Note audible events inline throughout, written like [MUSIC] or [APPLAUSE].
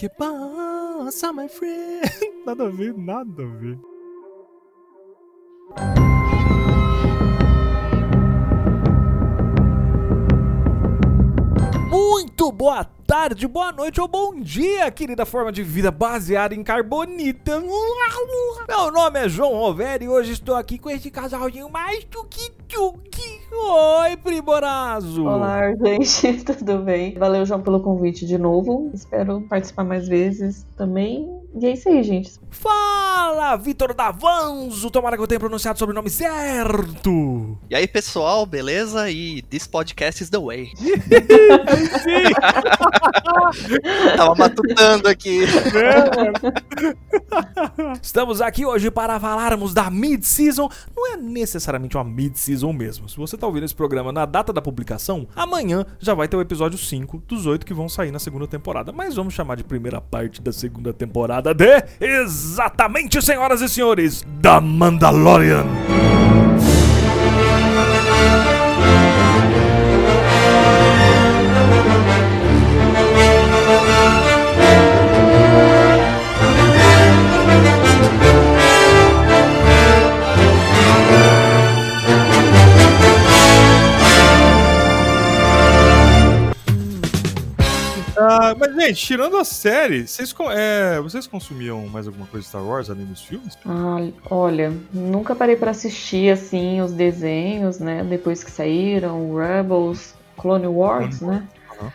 Que passa, my friend? [LAUGHS] Nada a ver, nada a ver. Muito boa tarde, boa noite ou bom dia, querida forma de vida baseada em carbonita. Meu nome é João Roveri e hoje estou aqui com esse casalzinho mais tchuki-tchuki. Oi, Primorazo! Olá, gente, [LAUGHS] tudo bem? Valeu, João, pelo convite de novo. Espero participar mais vezes também. E é isso aí, gente. Fala, Vitor Davanzo! Tomara que eu tenha pronunciado o sobrenome certo! E aí, pessoal, beleza? E this podcast is the way. [LAUGHS] [LAUGHS] Tava matutando aqui. [LAUGHS] Estamos aqui hoje para falarmos da mid-season. Não é necessariamente uma mid-season mesmo. Se você tá ouvindo esse programa na data da publicação, amanhã já vai ter o episódio 5 dos 8 que vão sair na segunda temporada. Mas vamos chamar de primeira parte da segunda temporada de exatamente, senhoras e senhores, da Mandalorian. Ah, mas, gente, tirando a série, vocês, é, vocês consumiam mais alguma coisa de Star Wars além dos filmes? Ah, olha, nunca parei pra assistir assim os desenhos, né? Depois que saíram, Rebels, Clone Wars, Clone né? aham.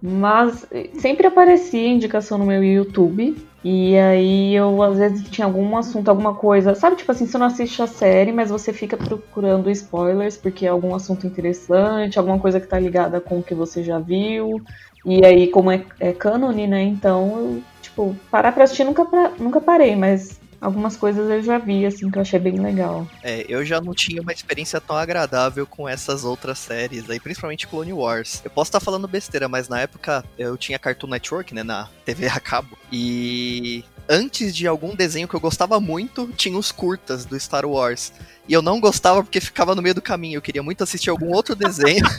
Mas eh, sempre aparecia indicação no meu YouTube. E aí eu às vezes tinha algum assunto, alguma coisa. Sabe, tipo assim, você não assiste a série, mas você fica procurando spoilers, porque é algum assunto interessante, alguma coisa que tá ligada com o que você já viu. E aí, como é, é cânone, né? Então, eu, tipo, parar pra assistir nunca, pra- nunca parei, mas algumas coisas eu já vi, assim, que eu achei bem legal. É, eu já não tinha uma experiência tão agradável com essas outras séries aí, principalmente Clone Wars. Eu posso estar falando besteira, mas na época eu tinha Cartoon Network, né, na TV a cabo. E antes de algum desenho que eu gostava muito, tinha os curtas do Star Wars. E eu não gostava porque ficava no meio do caminho. Eu queria muito assistir algum outro desenho. [LAUGHS]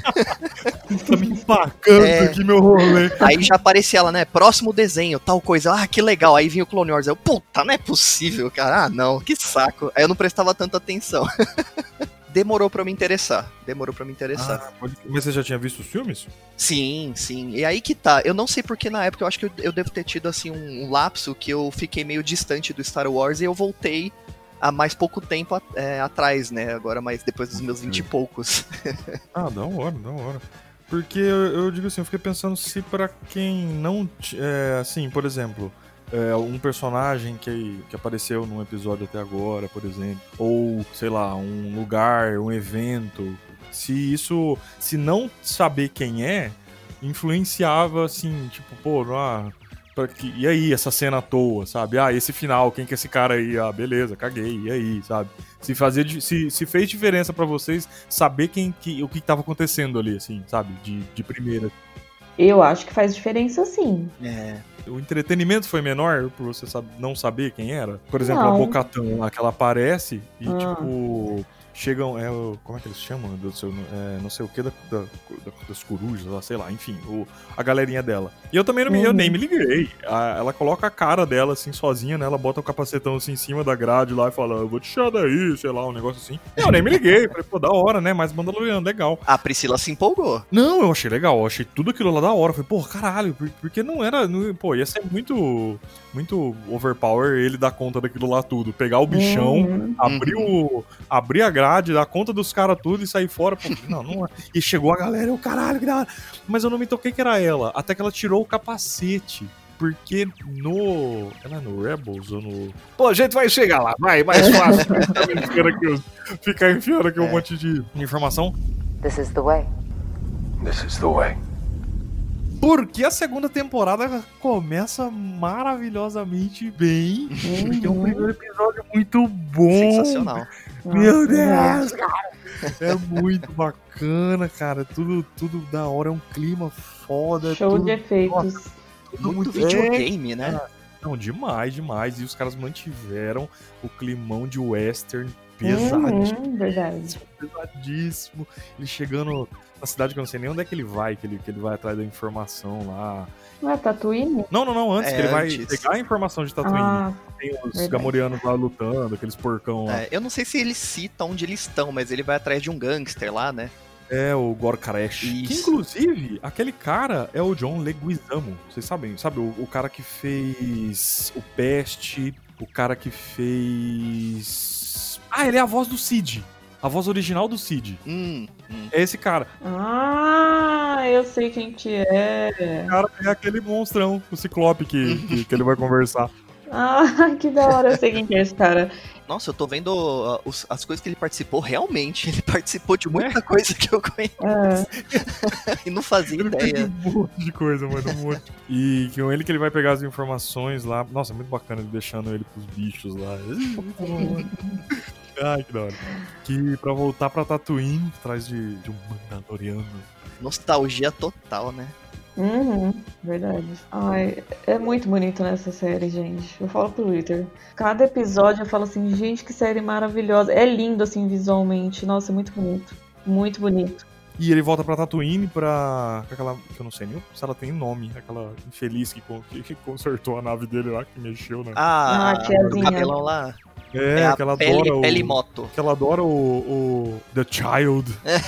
Tá me empacando É. aqui meu rolê. Aí já aparecia ela, né? Próximo desenho, tal coisa. Ah, que legal. Aí vinha o Clone Wars. Eu, puta, não é possível, cara. Ah, não, que saco. Aí eu não prestava tanta atenção. [LAUGHS] Demorou pra me interessar. Demorou pra me interessar. Ah, pode- Mas você já tinha visto os filmes? Sim, sim. E aí que tá. Eu não sei porque na época eu acho que eu, eu devo ter tido assim um, um lapso que eu fiquei meio distante do Star Wars e eu voltei há mais pouco tempo a- é, atrás, né? Agora mais depois dos meus vinte e poucos. [LAUGHS] Ah, da hora, da hora. Porque eu, eu digo assim, eu fiquei pensando se pra quem não. É, assim, por exemplo, é, um personagem que, que apareceu num episódio até agora, por exemplo, ou sei lá, um lugar, um evento, se isso. Se não saber quem é, influenciava assim, tipo, pô, ah, pra que- e aí, essa cena à toa, sabe? Ah, esse final, quem que é esse cara aí? Ah, beleza, caguei, e aí, sabe? Se, fazia, se, se fez diferença pra vocês saber quem que, o que tava acontecendo ali, assim, sabe? De, de primeira. Eu acho que faz diferença sim. É. O entretenimento foi menor por você não saber quem era? Por exemplo, Não. a Bocatão lá, que ela aparece e, Ah. tipo. Chegam. É, o- como é que eles chamam? Do seu, é, não sei o que da, da- da- das corujas, lá, sei lá, enfim, o, a galerinha dela. E eu também não me, eu Uhum. nem me liguei. A- ela coloca a cara dela assim, sozinha, né? Ela bota o capacetão assim em cima da grade lá e fala, eu vou te tirar daí, sei lá, um negócio assim. Eu nem me liguei. Falei, pô, da hora, né? Mas Mandaloriano, legal. A Priscila se empolgou. Não, eu achei legal, eu achei tudo aquilo lá da hora. Falei, pô, caralho, por- porque não era. não- pô, ia ser muito. Muito overpower ele dar conta daquilo lá tudo. Pegar o bichão, Uhum. abrir, o, abrir a grade, dar conta dos caras tudo e sair fora. Pô, não, não é. E chegou a galera, eu, caralho, que da hora. Mas eu não me toquei que era ela. Até que ela tirou o capacete. Porque no. Ela é no Rebels ou no. Pô, a gente vai chegar lá, vai, mais [LAUGHS] fácil. Ficar enfiando aqui, um É. monte de informação. This is the way. This is the way. Porque a segunda temporada começa maravilhosamente bem. Porque é um Uhum. primeiro episódio muito bom. Sensacional. Meu Nossa, Deus, cara. É muito bacana, cara. Tudo, tudo da hora. É um clima foda. Show tudo, de efeitos. tudo Muito É, videogame, né? Não, demais, demais. E os caras mantiveram o climão de western Pesadíssimo, Uhum, verdade. pesadíssimo. Ele chegando na cidade que eu não sei nem onde é que ele vai, que ele, que ele vai atrás da informação lá. Não é Tatooine? Não, não, não, antes É, que ele vai antes. pegar a informação de Tatooine. Ah, Tem os verdade. gamorianos lá lutando, aqueles porcão lá. É, eu não sei se ele cita onde eles estão, mas ele vai atrás de um gangster lá, né? É, o Gorkaresh. Que Isso. inclusive, aquele cara é o John Leguizamo. Vocês sabem, sabe? O, o cara que fez o Peste, o cara que fez. Ah, ele é a voz do Cid. A voz original do Cid. Hum, hum. É esse cara. ah, eu sei quem que é. O cara é aquele monstrão, o Ciclope que, que, que ele vai conversar. [LAUGHS] Ah, que da hora, eu sei quem que é esse cara. Nossa, eu tô vendo uh, os- as coisas que ele participou. Realmente, [LAUGHS] ele participou de muita coisa que eu conheço É. [LAUGHS] e não fazia Ele ideia. um monte de coisa, mano, um monte. E com ele que ele vai pegar as informações lá. Nossa, é muito bacana ele deixando ele pros bichos lá. Ai, que da hora. Que pra voltar pra Tatooine, atrás de, de um Mandaloriano. Nostalgia total, né? Uhum, verdade. Ai, é muito bonito nessa série, gente. Eu falo pro Twitter. Cada episódio eu falo assim, gente, que série maravilhosa. É lindo, assim, visualmente. Nossa, é muito bonito. Muito bonito. E ele volta pra Tatooine pra. aquela. que eu não sei nem se ela tem nome. Aquela infeliz que, que, que consertou a nave dele lá, que mexeu, né? Ah, Ah, o tiazinha. cabelão lá. É, É, que ela pele, adora o. pele moto. Que ela adora o. o The Child. ela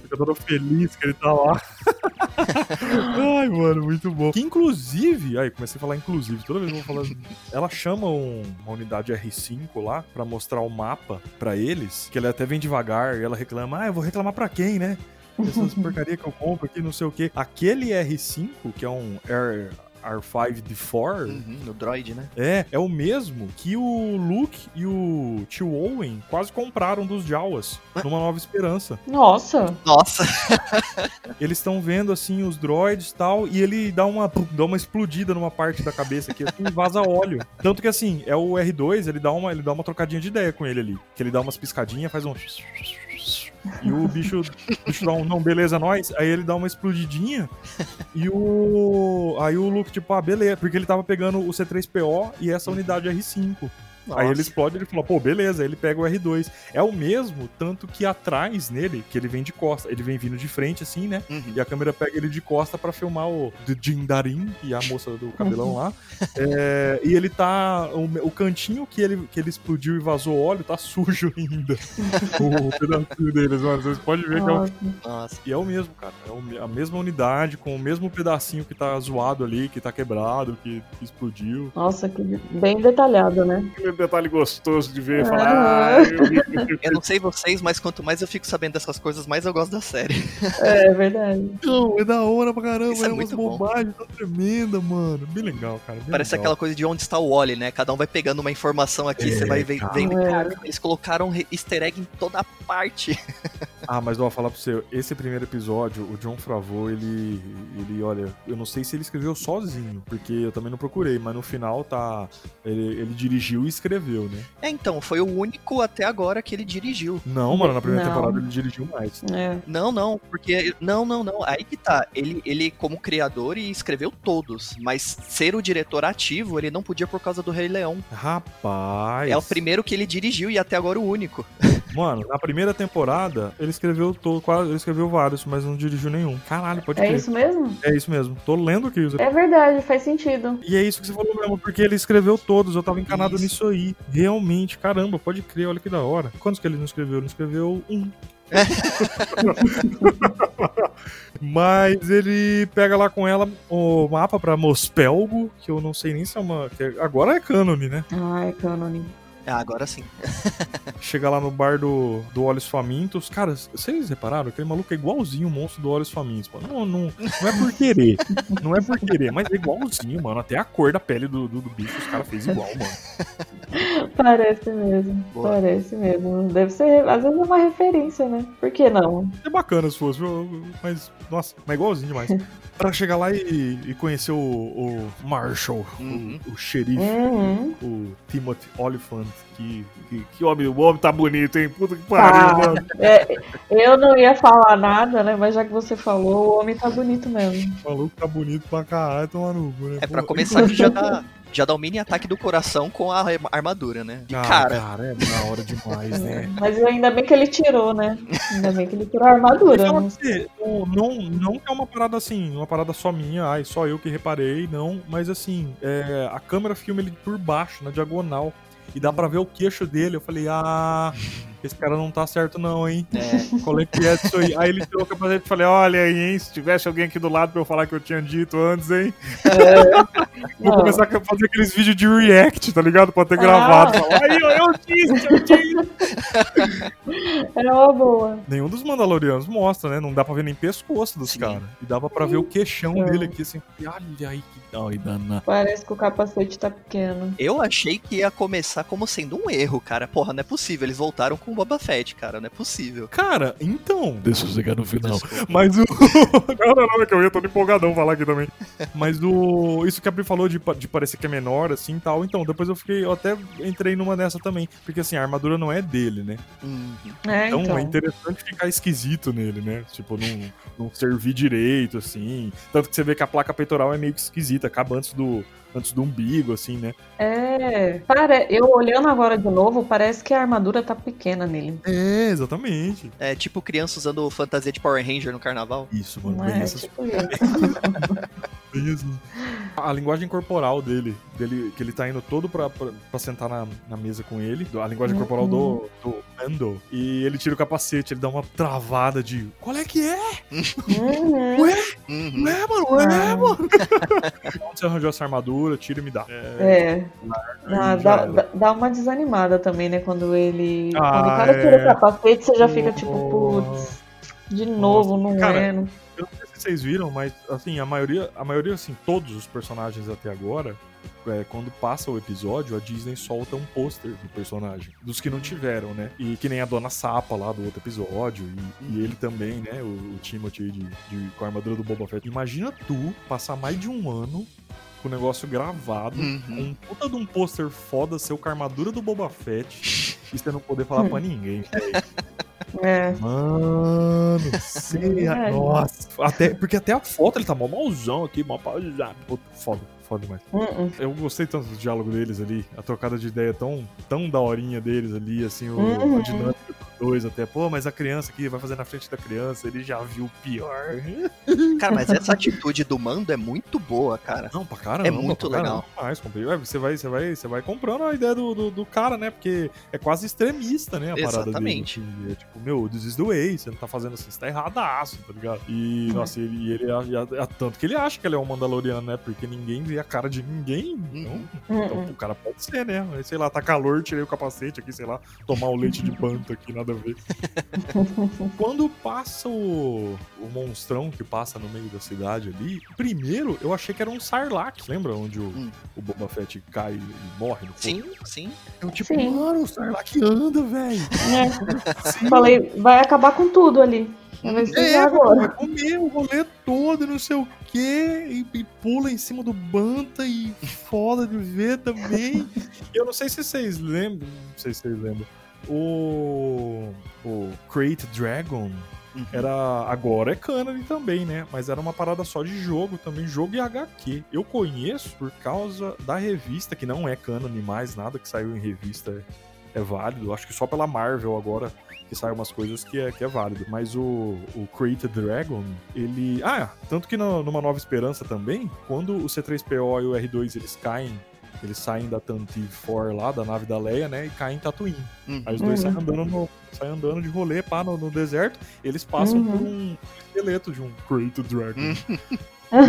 fica toda feliz que ele tá lá. [LAUGHS] Ai, mano, muito bom. Que inclusive, aí comecei a falar inclusive, toda vez que eu vou falar. [LAUGHS] Ela chama um- uma unidade R5 lá pra mostrar o mapa pra eles, que ele até vem devagar e ela reclama: ah, eu vou reclamar pra quem, né? Essas [LAUGHS] porcaria que eu compro aqui, não sei o quê. Aquele R5, que é um R, R5D4, Uhum, no droid, né? é, é o mesmo que o Luke e o tio Owen quase compraram dos Jawas numa Nova Esperança. Nossa! Nossa, [LAUGHS] Eles estão vendo assim os droids e tal, e ele dá uma, dá uma explodida numa parte da cabeça aqui assim, e vaza óleo. Tanto que assim, é o R2, ele dá uma, ele dá uma trocadinha de ideia com ele ali. Que ele dá umas piscadinhas, faz um. E o bicho, o bicho dá um, não, beleza, nós. Aí ele dá uma explodidinha. E o. Aí o Luke, tipo, ah, beleza. Porque ele tava pegando o C3PO e essa unidade R5. Aí ele explode e ele fala, pô, beleza, aí ele pega o R2. É o mesmo, tanto que atrás nele, que ele vem de costa, ele vem vindo de frente, assim, né? Uhum. E a câmera pega ele de costa pra filmar o Jindarin e a moça do cabelão lá. É, e ele tá. O, o cantinho que ele, que ele explodiu e vazou óleo tá sujo [LAUGHS] ainda. o pedacinho deles, mano. Vocês podem ver que é o, Nossa. Nossa. e é o mesmo, cara. É o a mesma unidade, com o mesmo pedacinho que tá zoado ali, que tá quebrado, que, que explodiu. Nossa, que bem detalhado, né? Aquele detalhe gostoso de ver e falar, falar. "Ah, Ah, Eu não sei vocês, mas quanto mais eu fico sabendo dessas coisas, mais eu gosto da série. É verdade. Não, é da hora pra caramba, Isso é é, umas muito bom. bobagens tão tremenda, mano. Bem legal, cara. bem Parece legal. aquela coisa de onde está o Wally, né? Cada um vai pegando uma informação aqui, É, você vai ve- cara. vendo. É. Cara, eles colocaram easter egg em toda parte. [LAUGHS] Ah, mas eu vou falar pra você, esse primeiro episódio, o John Favreau, ele, ele, olha, eu não sei se ele escreveu sozinho, porque eu também não procurei, mas no final tá, ele, ele dirigiu e escreveu, né? É, então, foi o único até agora que ele dirigiu. Não, mano, na primeira Não. temporada ele dirigiu mais. É. Não, não, porque. Não, não, não. Aí que tá. Ele, ele, como criador, e escreveu todos. Mas ser o diretor ativo, ele não podia por causa do Rei Leão. Rapaz. É o primeiro que ele dirigiu e até agora o único. [LAUGHS] Mano, na primeira temporada, ele escreveu todo, quase, ele escreveu vários, mas não dirigiu nenhum. Caralho, pode É crer. isso mesmo? É isso mesmo. Tô lendo aqui. É verdade, faz sentido. E é isso que você falou mesmo, porque ele escreveu todos, eu tava encanado Isso. nisso aí. Realmente, caramba, pode crer, olha que da hora. Quantos que ele não escreveu? Ele não escreveu um. [LAUGHS] Mas ele pega lá com ela o mapa pra Mospelgo, que eu não sei nem se é uma. que agora é cânone, né? Ai, é cânone. Ah, agora sim. [LAUGHS] Chega lá no bar do, do Olhos Famintos. Cara, vocês repararam? Aquele maluco é igualzinho o monstro do Olhos Famintos. Mano. Não, não, não é por querer. [LAUGHS] não é por querer, mas é igualzinho, mano. Até a cor da pele do, do, do bicho os caras fez igual, mano. [LAUGHS] Parece mesmo. Boa. Parece mesmo. Deve ser, às vezes é uma referência, né? Por que não? É bacana se fosse, mas, nossa, mas igualzinho demais. pra chegar lá e, e conhecer o, o Marshall, Uhum. o, o xerife, Uhum. o Timothy Oliphant, que, que, que homem, o homem tá bonito, hein? Puta que pariu, Tá. mano. [LAUGHS] É, eu não ia falar nada, né? Mas já que você falou, o homem tá bonito mesmo. O maluco tá bonito pra caralho, tomar no cu, né? É pra começar que já [LAUGHS] dá. Já dá o mini ataque do coração com a arma- armadura, né? De Ah, cara. cara, é da hora demais, né? [LAUGHS] Mas ainda bem que ele tirou, né? Ainda bem que ele tirou a armadura. Então, né? assim, não, não que é uma parada assim, uma parada só minha, ai, só eu que reparei, não. Mas assim, é, a câmera filma ele por baixo, na diagonal. E dá pra ver o queixo dele. Eu falei, ah, esse cara não tá certo, não, hein? É, Qual é que é disso aí? Aí ele tirou o capacete e falei, olha aí, hein? Se tivesse alguém aqui do lado pra eu falar que eu tinha dito antes, hein? [LAUGHS] Vou Não. começar a fazer aqueles vídeos de react, tá ligado? Pra ter gravado. Falar, aí, eu, eu disse, eu disse. Era [LAUGHS] uma boa. Nenhum dos Mandalorianos mostra, né? Não dá pra ver nem pescoço dos Sim. caras. E dava pra ver o queixão É. dele aqui, assim. Olha aí que doida. Parece que o capacete tá pequeno. eu achei que ia começar como sendo um erro, cara. Porra, não é possível. Eles voltaram com o Boba Fett, cara. Não é possível. Cara, então. Deixa eu chegar no final. Desculpa. Mas o. [LAUGHS] não, não, não, é que eu ia todo empolgadão falar aqui também. [LAUGHS] Mas o. Isso que a Pri falou de, de parecer que é menor, assim e tal. Então, depois eu fiquei. Eu até entrei numa dessa também. Porque assim, a armadura não é dele, né? Uhum. É, Então, então. é interessante ficar esquisito nele, né? Tipo, não, não servir direito, assim. Tanto que você vê que a placa peitoral é meio que esquisita, acaba antes do, antes do umbigo, assim, né? É. Cara, eu olhando agora de novo, parece que a armadura tá pequena nele. É, exatamente. É tipo criança usando fantasia de Power Ranger no carnaval. Isso, mano, Não bem é, essas tipo isso. [LAUGHS] bem isso. A linguagem corporal dele, dele, que ele tá indo todo pra, pra, pra sentar na, na mesa com ele, a linguagem corporal do, do Mando, e ele tira o capacete, ele dá uma travada de qual é que é? Uhum. Uhum. Não é, mano? Não é, Ah. mano? [LAUGHS] Onde você arranjou essa armadura, tira e me dá. É. Ah, já dá, dá- dá uma desanimada também, né? Quando ele. Ah, quando o cara tira é. o capacete, você já fica tipo, Nossa. putz, de novo, não Cara, é. Não... Eu não sei se vocês viram, mas assim, a maioria, a maioria, assim, todos os personagens até agora, é, quando passa o episódio, a Disney solta um pôster do personagem. Dos que não tiveram, né? E que nem a Dona Sapa lá do outro episódio. E, e ele também, né? O, o Timothy de, de- com a armadura do Boba Fett. Imagina tu passar mais de um ano com o negócio gravado, Uhum. com um puta de um pôster foda, seu com a armadura do Boba Fett, [LAUGHS] e você não poder falar pra ninguém, velho. [LAUGHS] É. Mano, [LAUGHS] você. É. Nossa. Até, porque até a foto ele tá mó malzão aqui, mó pausado. Puta, Foda, foda demais. Uh-uh. Eu gostei tanto do diálogo deles ali, a trocada de ideia tão, tão daorinha deles ali, assim, o, Uhum. a dinâmica dois até. Pô, mas a criança aqui vai fazer na frente da criança, ele já viu o pior. [LAUGHS] Cara, mas essa atitude do mando é muito boa, cara. Não, pra caramba. É muito pra caramba legal. demais. Ué, Você vai, você, vai, você vai comprando a ideia do, do, do cara, né? Porque é quase extremista, né? A parada Exatamente. dele. assim. É tipo, meu, this is the way. Você não tá fazendo assim, você tá erradaço, tá ligado? E, Uhum. nossa, ele, e ele é, é- é tanto que ele acha que ele é um Mandaloriano, né? Porque ninguém vê a cara de ninguém. Então, então, Uh-uh. o cara pode ser, né? Sei lá, tá calor, tirei o capacete aqui, sei lá, tomar o leite de [LAUGHS] banto aqui, nada a [LAUGHS] ver. Quando passa o, o monstrão que passa no meio da cidade ali, primeiro eu achei que era um Sarlacc. Lembra onde o, Hum. o Boba Fett cai e morre no fogo? Sim, sim. Eu tipo, Sim. mano, o Sarlacc anda, velho. É. Falei, vai acabar com tudo ali. Ser É, agora. vai comer o rolê todo e não sei o quê, e, e pula em cima do Banta e foda de ver também. Eu não sei se vocês lembram, não sei se vocês lembram, o, o Crate Dragon Uhum. era agora é canon também, né? Mas era uma parada só de jogo também, jogo e HQ. Eu conheço por causa da revista que não é canon mais nada que saiu em revista é, é válido. Acho que só pela Marvel agora que saem umas coisas que é, que é válido. Mas o, o Created Dragon, ele. Ah, tanto que no- numa Nova Esperança também, quando o C3PO e o R2 eles caem. Eles saem da Tantive 4 lá, da nave da Leia, né? E caem em Tatooine. Uhum. Aí os dois Uhum. saem andando, no, saem andando de rolê, pá, no, no deserto. Eles passam Uhum. por um esqueleto de um Created Dragon. Uhum.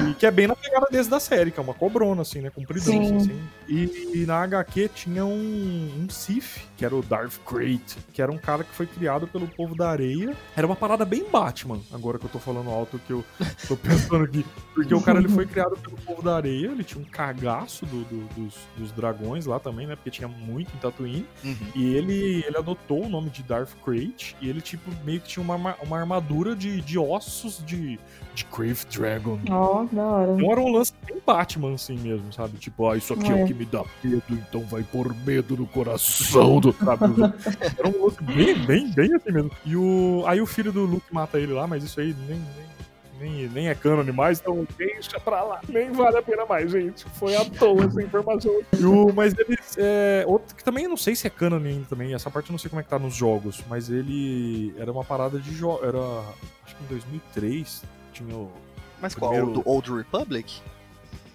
E que é bem na pegada desse da série, que é uma cobrona, assim, né? Compridão, Sim. assim. E, e na HQ tinha um, um Sith, que era o Darth Krayt, que era um cara que foi criado pelo povo da areia. Era uma parada bem Batman, agora que eu tô falando alto, que eu tô pensando aqui. Porque o cara, ele foi criado pelo povo da areia, ele tinha um cagaço do- do- dos, dos dragões lá também, né? Porque tinha muito em Tatooine. Uhum. E ele, ele adotou o nome de Darth Krayt, e ele, tipo, meio que tinha uma, uma armadura de, de ossos de, de Crave Dragon. Ó, da hora. Não era um lance bem Batman, assim mesmo, sabe? Tipo, ah, isso aqui é. É. o que me dá medo, então vai pôr medo no coração do. Sabe? [LAUGHS] Era um lance bem, bem, bem assim mesmo. E o. Aí o filho do Luke mata ele lá, mas isso aí nem. nem nem, nem é cânone mais, então deixa pra lá. Nem vale a pena mais, gente. Foi à toa essa informação. O- mas eles. É, outro que também eu não sei se é cânone ainda também, essa parte eu não sei como é que tá nos jogos, mas ele era uma parada de jogo. Era. Acho que em 2003 tinha o. Mas qual? Primeiro- Do Old Republic?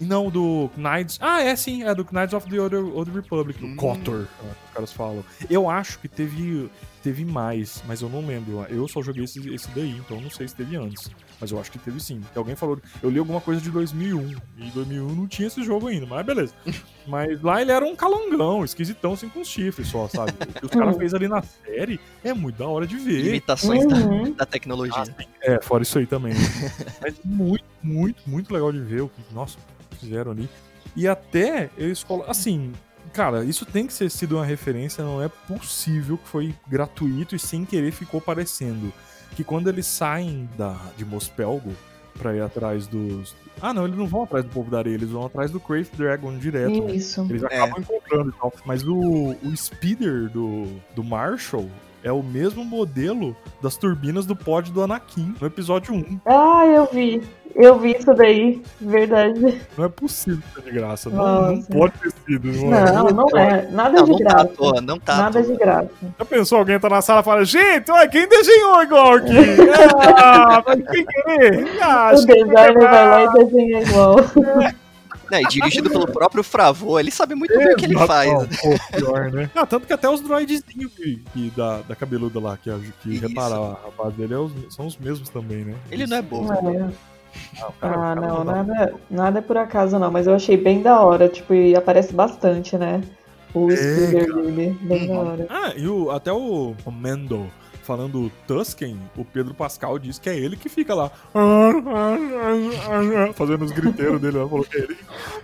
Não, do Knights. Ah, é sim, é do Knights of the Old, Old Republic, do Hum. KOTOR, os caras falam. Eu acho que teve, teve mais, mas eu não lembro. Eu só joguei esse, esse daí, então eu não sei se teve antes. Mas eu acho que teve sim. Alguém falou. Eu li alguma coisa de 2001. E em 2001 não tinha esse jogo ainda, mas beleza. [LAUGHS] mas lá ele era um calangão, esquisitão, assim, com chifres só, sabe? O que os caras fez ali na série é muito da hora de ver. Imitações da, Uhum. da tecnologia. É, fora isso aí também. [LAUGHS] Mas muito, muito, muito legal de ver o que, nossa, fizeram ali. E até eles colocam. Assim, cara, isso tem que ser sido uma referência, não é possível que foi gratuito e sem querer ficou parecendo. Que quando eles saem da, de Mospelgo pra ir atrás dos. Ah, não, eles não vão atrás do povo da areia, eles vão atrás do Crazy Dragon direto. né? Isso. Eles É. acabam encontrando e tal. Mas o, o speeder do, do Marshall é o mesmo modelo das turbinas do pod do Anakin no episódio 1. Ah, eu vi. Eu vi isso daí. Verdade. Não é possível ser de graça. Não, não pode ter sido. Não, Não, é. não é. Nada Não, de não tá graça. toa, não tá Nada de graça. Já pensou alguém tá na sala e fala, gente, olha, quem desenhou igual aqui? [LAUGHS] ah, mas quem querer? Ah, O designer vai lá e desenha igual. [LAUGHS] Né, e dirigido pelo próprio Fravô, ele sabe muito bem o que ele faz. Não, pô, pior, né? Ah, tanto que até os droidzinhos que, que da, da cabeluda lá, que, que Isso. repara a rapaz dele, é os- são os mesmos também, né? Ele não é bobo. É. Ah, cara- Ah, cara não, dá- nada, nada é por acaso não, mas eu achei bem da hora, tipo, e aparece bastante, né? O speeder dele, bem da Uhum. hora. Ah, e o, até o, o Mendo falando Tusken, o Pedro Pascal diz que é ele que fica lá fazendo os griteiros dele. Ela falou que é ele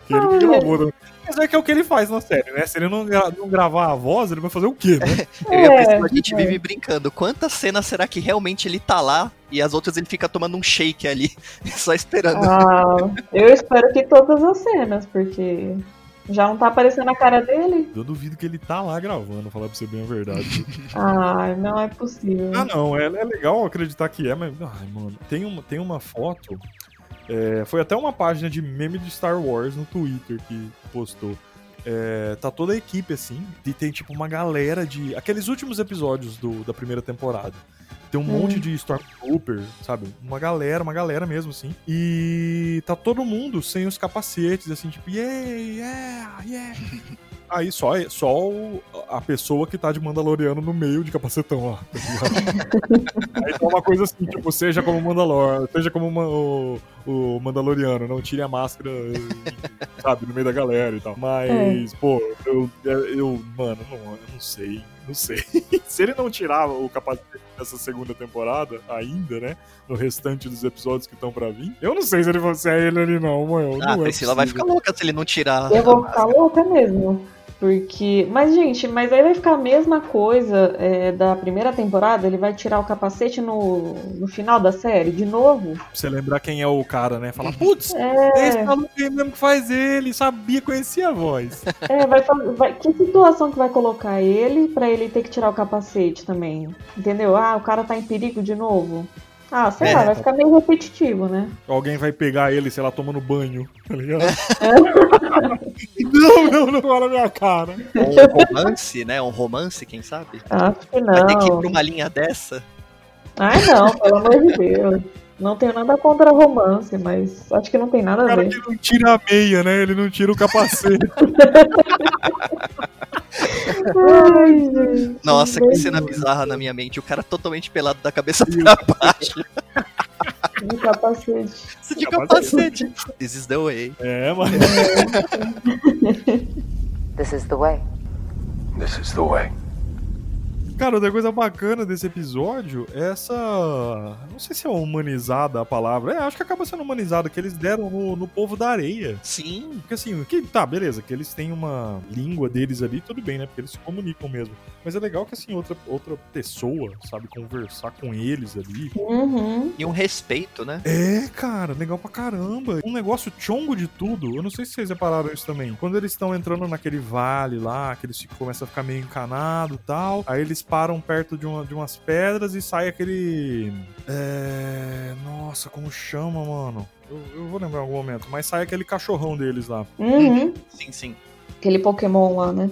que, ele que gravou. né? Mas é que é o que ele faz na série, né? Se ele não, gra- não gravar a voz, ele vai fazer o quê, né? [LAUGHS] Eu ia É, pensar, a gente é. vive brincando. Quantas cenas será que realmente ele tá lá e as outras ele fica tomando um shake ali, [LAUGHS] só esperando? Ah, eu espero que todas as cenas, porque já não tá aparecendo a cara dele. Eu duvido que ele tá lá gravando, falar pra você bem a verdade. [LAUGHS] Ah, não é possível. ah, não, é, é legal acreditar que é, mas. Ai, mano, tem uma, tem uma foto. é, foi até uma página de meme de Star Wars no Twitter que postou. É, tá toda a equipe assim, e tem tipo uma galera de. Aqueles últimos episódios do, da primeira temporada. Tem um Hum. monte de Stormtrooper, sabe? Uma galera, uma galera mesmo, assim. E tá todo mundo sem os capacetes, assim, tipo, yeah, yeah, yeah. [LAUGHS] Aí só, só o- a pessoa que tá de Mandaloriano no meio de capacetão lá. tá? [LAUGHS] Aí tá uma coisa assim, tipo, seja como Mandalor, seja como uma- o, o Mandaloriano, não tire a máscara, sabe, no meio da galera e tal. Mas, pô, eu, eu, mano, não, eu não sei, não sei. [LAUGHS] Se ele não tirar o capacete dessa segunda temporada, ainda, né, no restante dos episódios que estão pra vir, eu não sei se ele vai ser ele ali não, mano. Ah, não a é Priscila vai possível. ficar louca se ele não tirar. Eu vou ficar louca mesmo. Porque. Mas, gente, mas aí vai ficar a mesma coisa é, da primeira temporada. Ele vai tirar o capacete no, no final da série, de novo. Pra você lembrar quem é o cara, né? Falar, putz, É. [LAUGHS] é esse maluco aí mesmo que faz ele, sabia, conhecia a voz. [LAUGHS] É, vai, vai- que situação que vai colocar ele pra ele ter que tirar o capacete também? Entendeu? Ah, o cara tá em perigo de novo. Ah, sei É, lá, vai ficar meio repetitivo, né? Alguém vai pegar ele, sei lá, tomando banho, tá ligado? [LAUGHS] não, não, não fala na minha cara. Um [LAUGHS] romance, né? Um romance, quem sabe? Acho que Vai ter que ir não. pra uma linha dessa. Ai, não, pelo amor de Deus. Não tenho nada contra romance, mas acho que não tem nada O a cara ver. que não tira a meia, né? Ele não tira o capacete. [LAUGHS] Ai, gente. Nossa, que cena bizarra na minha mente. O cara totalmente pelado da cabeça pra baixo. De capacete. de Capacete. capacete. This is the way. É, mano. This is the way. This is the way. [LAUGHS] Cara, outra coisa bacana desse episódio é essa. Não sei se é humanizada a palavra. É, acho que acaba sendo humanizada, que eles deram no, no povo da areia. Sim. Porque assim, que, tá, beleza, que eles têm uma língua deles ali, tudo bem, né? Porque eles se comunicam mesmo. Mas é legal que assim, outra, outra pessoa, sabe, conversar com eles ali. Uhum. E um respeito, né? É, cara, legal pra caramba. Um negócio chongo de tudo. Eu não sei se vocês repararam isso também. Quando eles estão entrando naquele vale lá, que eles começam a ficar meio encanados e tal. Aí eles param perto de, uma, de umas pedras e sai aquele. É. Nossa, como chama, mano? Eu, eu, vou lembrar em algum momento, mas sai aquele cachorrão deles lá. Uhum. Sim, sim. Aquele Pokémon lá, né?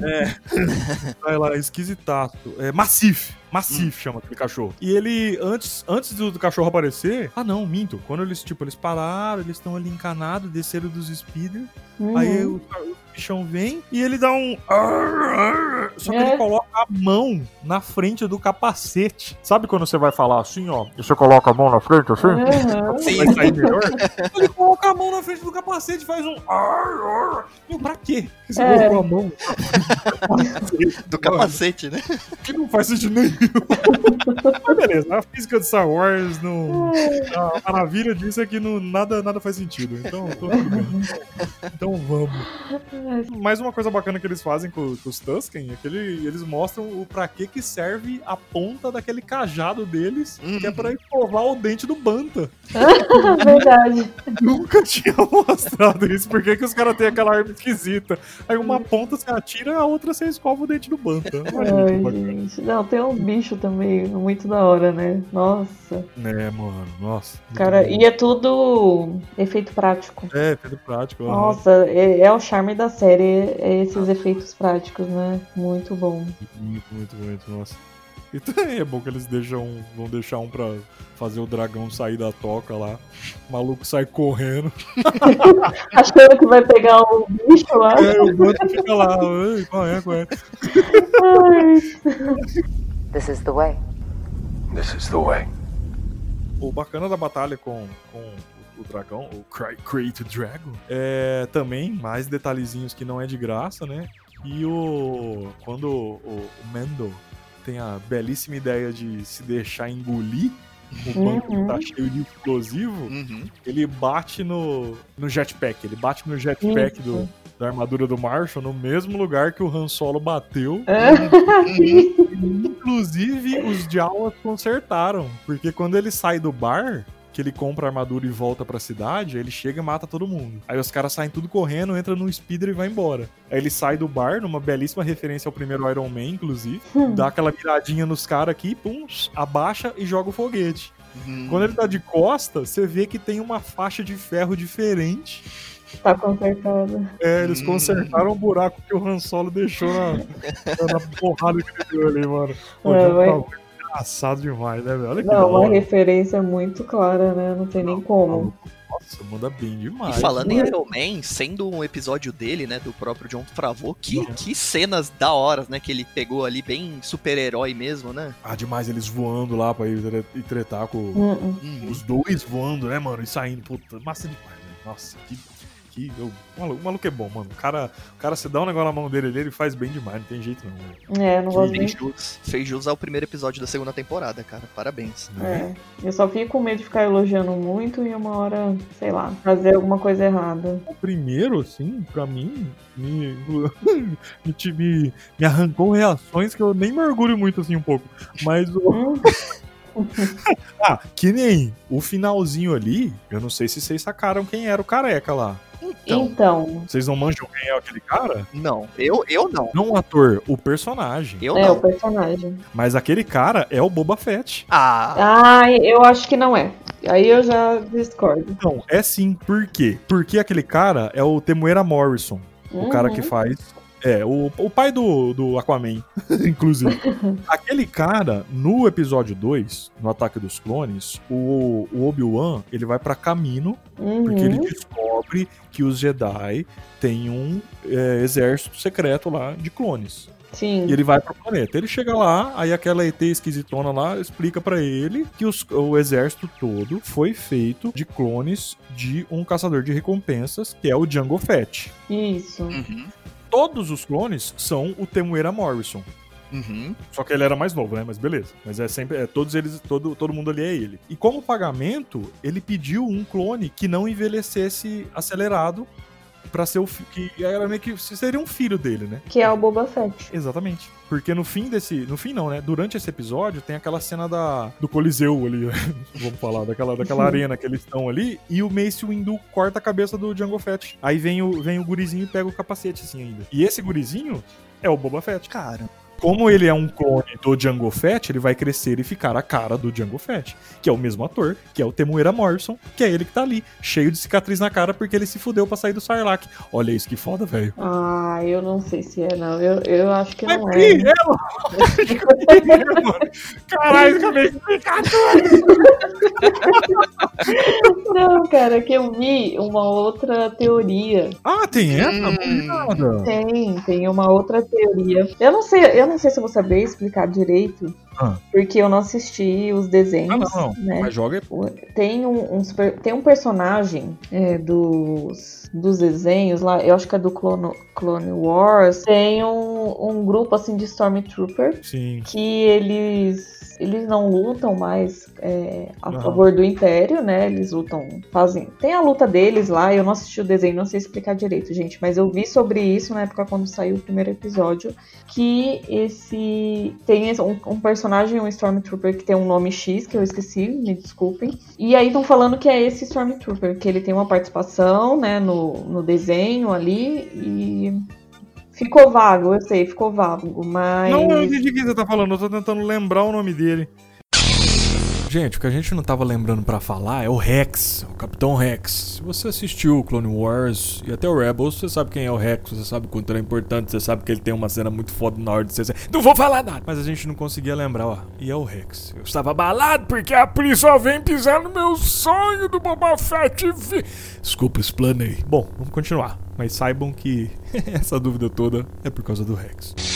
É. [LAUGHS] sai lá, esquisitaço. É Massif. Massif hum. chama aquele cachorro. E ele, antes, antes do, do, cachorro aparecer. Ah, não, minto. Quando eles, tipo, eles pararam, eles estão ali encanados, desceram dos speeders. Uhum. Aí o, o bichão vem e ele dá um. [LAUGHS] Só que é. ele coloca a mão na frente do capacete. Sabe quando você vai falar assim, ó? E você coloca a mão na frente assim? Uhum. Sim. Vai sair melhor? [LAUGHS] ele coloca a mão na frente do capacete e faz um. [LAUGHS] E pra quê? Você é. colocou a mão do capacete, né? Que não faz sentido nenhum. [LAUGHS] Mas beleza, a física de Star Wars não. A maravilha disso é que não, nada, nada faz sentido. Então, tô tudo bem. Então vamos. Mais uma coisa bacana que eles fazem com, com os Tusken é que ele, eles mostram o pra que que serve a ponta daquele cajado deles, uhum. que é pra escovar o dente do Banta. [LAUGHS] Verdade. Nunca tinha mostrado isso. Por que, que os caras têm aquela arma esquisita? Aí uma ponta você atira, a outra você escova o dente do Banta. Ai, gente. Não, tem um bicho também muito da hora, né? Nossa. É, mano, nossa. Cara, e é tudo efeito prático. É, efeito prático. Nossa, é, é, o charme da série, é esses efeitos práticos, né? Muito bom. Muito, muito, muito, nossa. E também é bom que eles deixam, vão deixar um pra fazer o dragão sair da toca lá. O maluco sai correndo. [LAUGHS] Achando que vai pegar o bicho lá. É, o banco fica lá. Qual é? This is the way. This is the way. O bacana da batalha com, com o dragão, o Create Dragon, é também mais detalhezinhos que não é de graça, né? E o. Quando o, o Mendo tem a belíssima ideia de se deixar engolir, o banco uhum. tá cheio de explosivo, uhum. ele bate no, no jetpack, ele bate no jetpack do, da armadura do Marshall no mesmo lugar que o Han Solo bateu. É. [LAUGHS] Inclusive, os Jawas consertaram. Porque quando ele sai do bar, que ele compra a armadura e volta pra cidade, ele chega e mata todo mundo. Aí os caras saem tudo correndo, entra no speeder e vai embora. Aí ele sai do bar, numa belíssima referência ao primeiro Iron Man, inclusive, hum. dá aquela miradinha nos caras aqui, pum, abaixa e joga o foguete. Hum. Quando ele tá de costa, você vê que tem uma faixa de ferro diferente Tá consertado. É, eles hum. consertaram o buraco que o Han Solo deixou na, na porrada que ele deu ali, mano. Pô, é, mas... engraçado demais, né, velho? Olha que Não, uma referência muito clara, né? Não tem nem como. Nossa, manda bem demais. E falando em Iron Man, sendo um episódio dele, né, do próprio John Favreau, que, que cenas da hora, né, que ele pegou ali, bem super-herói mesmo, né? Ah, demais, eles voando lá pra ir, ir tretar com uhum. os dois voando, né, mano, e saindo, puta, massa demais, né? Nossa, que aqui. Eu, o, maluco, o maluco é bom, mano. O cara, o cara, se dá um negócio na mão dele, ele faz bem demais, não tem jeito não. Mano. É, não gosto fez jus, fez jus ao primeiro episódio da segunda temporada, cara. Parabéns. É. Eu só fico com medo de ficar elogiando muito e uma hora, sei lá, fazer alguma coisa errada. O primeiro, assim, pra mim, me, [LAUGHS] me, me, arrancou reações que eu nem me orgulho muito, assim, um pouco. Mas o. [LAUGHS] [LAUGHS] Ah, que nem o finalzinho ali, eu não sei se vocês sacaram quem era o careca lá. Então, então. Vocês não manjam quem é aquele cara? Não, eu, eu não. Não o ator, o personagem. Eu é, não. o personagem. Mas aquele cara é o Boba Fett. Ah. Ah, eu acho que não é. Aí eu já discordo. Não, é sim. Por quê? Porque aquele cara é o Temuera Morrison. Uhum. O cara que uhum. faz é, o, o pai do, do Aquaman, [LAUGHS] inclusive. [LAUGHS] Aquele cara, no episódio 2, no Ataque dos Clones, o, o Obi-Wan, ele vai para Camino, uhum. porque ele descobre que os Jedi têm um é, exército secreto lá de clones. Sim. E ele vai pro planeta. Ele chega lá, aí aquela ET esquisitona lá explica para ele que os, o exército todo foi feito de clones de um caçador de recompensas, que é o Django Fett. Isso. Uhum todos os clones são o Temuera Morrison. Uhum. Só que ele era mais novo, né? Mas beleza. Mas é sempre. É, todos eles. Todo, todo mundo ali é ele. E como pagamento, ele pediu um clone que não envelhecesse acelerado para ser o que era meio que seria um filho dele, né? Que é o Boba Fett. Exatamente. Porque no fim desse, no fim não, né? Durante esse episódio tem aquela cena da do Coliseu ali, [LAUGHS] vamos falar, daquela daquela arena que eles estão ali e o Mace Windu corta a cabeça do Django Fett. Aí vem o vem o gurizinho e pega o capacete assim ainda. E esse gurizinho é o Boba Fett. Cara, como ele é um clone do Django Fett, ele vai crescer e ficar a cara do Django Fett, que é o mesmo ator, que é o Temuera Morrison, que é ele que tá ali, cheio de cicatriz na cara porque ele se fudeu pra sair do Sarlacc. Olha isso que foda, velho. Ah, eu não sei se é, não. Eu, eu acho que Mas não é. é, mano? [LAUGHS] Caralho, acabei de explicar tudo. Não, cara, que eu vi uma outra teoria. Ah, tem essa? Hum. Tem, tem uma outra teoria. Eu não sei, eu não sei se eu vou saber explicar direito, Ah. porque eu não assisti os desenhos, Ah, não, não. né? Mas joga. Tem um, um super- tem um personagem é, dos, dos desenhos lá, eu acho que é do Clone, Clone Wars. Tem um, um grupo assim de Stormtrooper Sim. que eles eles não lutam mais é, a Aham. favor do Império, né? Eles lutam, fazem. Tem a luta deles lá, eu não assisti o desenho, não sei explicar direito, gente, mas eu vi sobre isso na época quando saiu o primeiro episódio. Que esse. Tem um, um personagem, um Stormtrooper, que tem um nome X, que eu esqueci, me desculpem. E aí estão falando que é esse Stormtrooper, que ele tem uma participação, né, no, no desenho ali e. Ficou vago, eu sei, ficou vago, mas. Não, eu entendi o que você tá falando, eu tô tentando lembrar o nome dele. Gente, o que a gente não tava lembrando pra falar é o Rex, o Capitão Rex. Se você assistiu Clone Wars e até o Rebels, você sabe quem é o Rex, você sabe quanto ele é importante, você sabe que ele tem uma cena muito foda na hora de ser. Não vou falar nada! Mas a gente não conseguia lembrar, ó. E é o Rex. Eu estava abalado porque a Pri só vem pisar no meu sonho do Boba Fett. Desculpa, explanei. Bom, vamos continuar. Mas saibam que [LAUGHS] essa dúvida toda é por causa do Rex.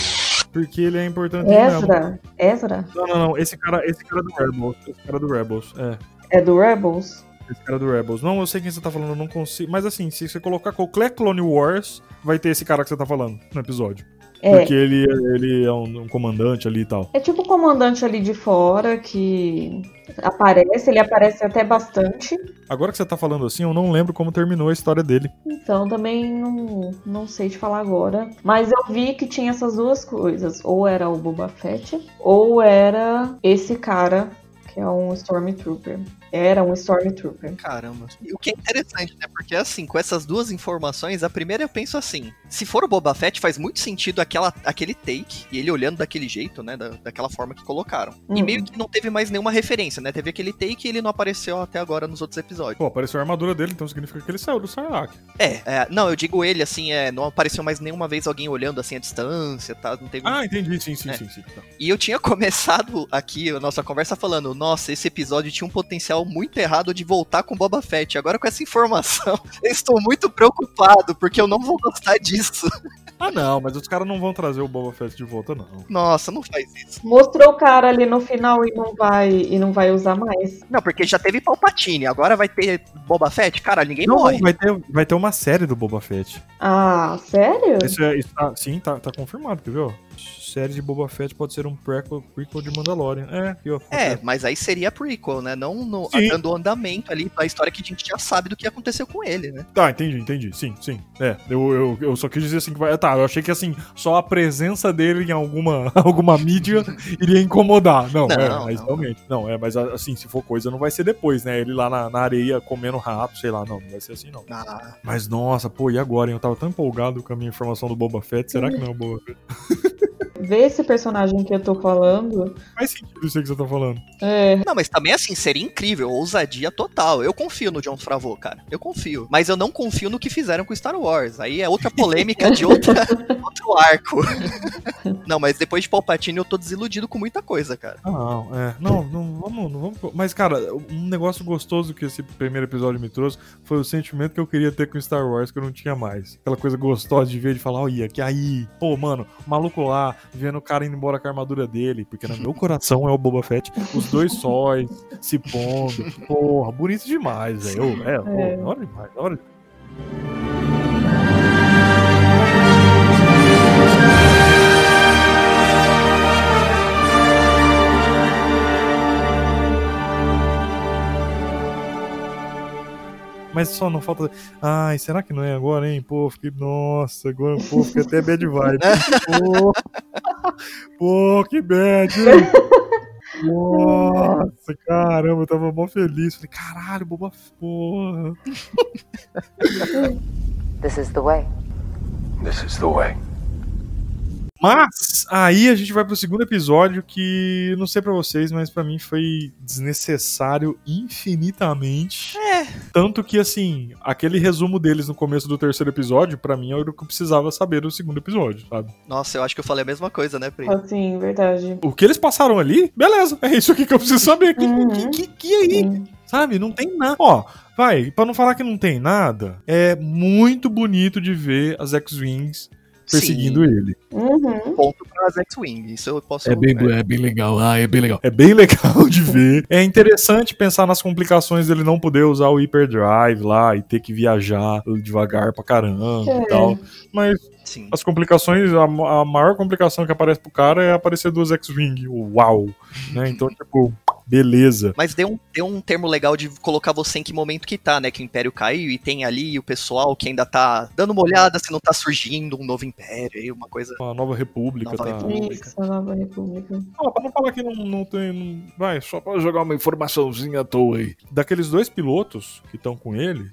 Porque ele é importante. Ezra? Ezra? Não, não, não. Esse cara, esse cara é do Rebels. Esse cara é do Rebels. É. É do Rebels? Esse cara é do Rebels. Não, eu sei quem você tá falando, eu não consigo. Mas assim, se você colocar qualquer Clone Wars, vai ter esse cara que você tá falando no episódio. É. Porque ele, ele é um, um comandante ali e tal. É tipo o comandante ali de fora que aparece, ele aparece até bastante. Agora que você tá falando assim, eu não lembro como terminou a história dele. Então também não, não sei te falar agora. Mas eu vi que tinha essas duas coisas. Ou era o Boba Fett, ou era esse cara que é um Stormtrooper. Era um Stormtrooper. Caramba. E o que é interessante, né? Porque assim, com essas duas informações, a primeira eu penso assim: se for o Boba Fett, faz muito sentido aquela, aquele take, e ele olhando daquele jeito, né? Da, daquela forma que colocaram. E Uhum. meio que não teve mais nenhuma referência, né? Teve aquele take e ele não apareceu até agora nos outros episódios. Pô, apareceu a armadura dele, então significa que ele saiu do Sarlacc. É, é, não, eu digo ele assim, é, não apareceu mais nenhuma vez alguém olhando assim à distância, tá? Não teve. Ah, entendi. Sim, sim, É. sim, sim. Tá. E eu tinha [LAUGHS] começado aqui a nossa conversa falando, nossa, esse episódio tinha um potencial muito errado de voltar com Boba Fett. Agora com essa informação, [LAUGHS] eu estou muito preocupado, porque eu não vou gostar disso. Ah, não, mas os caras não vão trazer o Boba Fett de volta, não. Nossa, não faz isso. Mostrou o cara ali no final e não vai e não vai usar mais. Não, porque já teve Palpatine, agora vai ter Boba Fett? Cara, ninguém Não, morre. vai ter, vai ter uma série do Boba Fett. Ah, sério? Isso é, isso tá, sim, tá, tá confirmado, quer ver? Série de Boba Fett pode ser um prequel, prequel de Mandalorian. É, ó. É, mas aí seria prequel, né? Não no, Sim. dando andamento ali da história que a gente já sabe do que aconteceu com ele, né? Tá, entendi, entendi. Sim, sim. É, eu, eu, eu só quis dizer assim que vai. Tá, eu achei que assim, só a presença dele em alguma, [LAUGHS] alguma mídia iria incomodar. Não, é, Não, mas não. realmente. Não, é, mas assim, se for coisa, não vai ser depois, né? Ele lá na, na areia comendo rato, sei lá, não, não vai ser assim, não. Ah, Mas nossa, pô, e agora, hein? Eu tava tão empolgado com a minha informação do Boba Fett. Será que não é o Boba Fett? [LAUGHS] Ver esse personagem que eu tô falando. Faz sentido isso aí que você tá falando. É, Não, mas também assim, seria incrível, ousadia total. Eu confio no John Favreau, cara. Eu confio. Mas eu não confio no que fizeram com Star Wars. Aí é outra polêmica de outra, [LAUGHS] outro arco. [LAUGHS] não, mas depois de Palpatine eu tô desiludido com muita coisa, cara. Ah, não, é. Não, não vamos, não vamos. Mas, cara, um negócio gostoso que esse primeiro episódio me trouxe foi o sentimento que eu queria ter com Star Wars que eu não tinha mais. Aquela coisa gostosa de ver, de falar, olha, que aí, pô, mano, maluco lá, vendo o cara indo embora com a armadura dele, porque no meu coração é o Boba Fett, os dois sóis se pondo. Porra, bonito demais, velho. É, É. da hora demais, da hora demais. Mas só não falta. Ai, será que não é agora, hein? Pô, fiquei. Nossa, agora pô, fiquei até bad vibe. Pô, pô que bad, hein? Nossa, caramba, eu tava mó feliz. Falei, caralho, boba porra. This is the way. This is the way. Mas aí a gente vai pro segundo episódio que não sei para vocês, mas para mim foi desnecessário infinitamente. É. Tanto que assim, aquele resumo deles no começo do terceiro episódio, para mim era o que eu precisava saber do segundo episódio, sabe? Nossa, eu acho que eu falei a mesma coisa, né, Pri? Assim, verdade. O que eles passaram ali, beleza, é isso aqui que eu preciso saber. Que, uhum. que, que, que aí? Sim. Sabe? Não tem nada. Ó, vai, para não falar que não tem nada, é muito bonito de ver as X-Wings perseguindo Sim. ele. Uhum. Ponto pra X-Wing, isso eu posso... É bem, é. é bem legal, ah, é bem legal. É bem legal de ver. [LAUGHS] É interessante pensar nas complicações dele não poder usar o hyperdrive lá e ter que viajar devagar pra caramba é. e tal. Mas Sim. as complicações, a, a, maior complicação que aparece pro cara é aparecer duas X-Wing. Uau! né? Então, tipo, beleza. Mas deu um, deu um termo legal de colocar você em que momento que tá, né? Que o Império caiu e tem ali o pessoal que ainda tá dando uma olhada se não tá surgindo um novo Império aí, uma coisa. Uma nova República. Nova tá... República. Isso, nova República. Ah, pra não falar que não, não tem. Não... Vai, só pra jogar uma informaçãozinha à toa aí. Daqueles dois pilotos que estão com ele,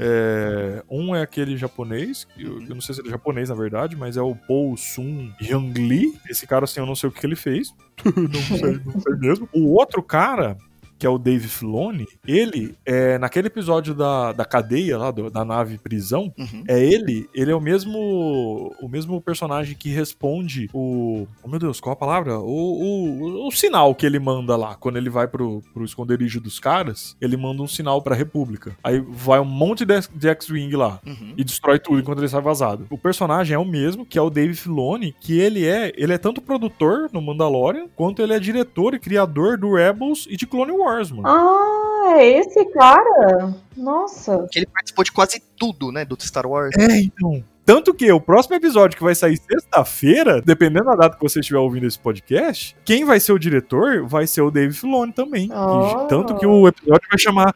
é, um é aquele japonês, eu, eu, não sei se ele é japonês na verdade, mas é o Paul Sun Young Lee. Esse cara, assim, eu não sei o que ele fez. [LAUGHS] não sei, não sei mesmo. O outro cara que é o Dave Filoni, ele, é, naquele episódio da, da cadeia lá, do, da nave prisão, uhum. é ele, ele é o mesmo o mesmo personagem que responde o... Oh, meu Deus, qual a palavra? O, o, o, sinal que ele manda lá, quando ele vai pro, pro esconderijo dos caras, ele manda um sinal pra República. Aí vai um monte de, de X-Wing lá uhum. e destrói tudo enquanto ele sai vazado. O personagem é o mesmo, que é o Dave Filoni, que ele é, ele é tanto produtor no Mandalorian, quanto ele é diretor e criador do Rebels e de Clone Wars. Wars, mano. Ah, é esse cara? Nossa. Ele participou de quase tudo, né, do Star Wars. É, então. Tanto que o próximo episódio que vai sair sexta-feira, dependendo da data que você estiver ouvindo esse podcast, quem vai ser o diretor vai ser o Dave Filoni também. Oh. Tanto que o episódio vai chamar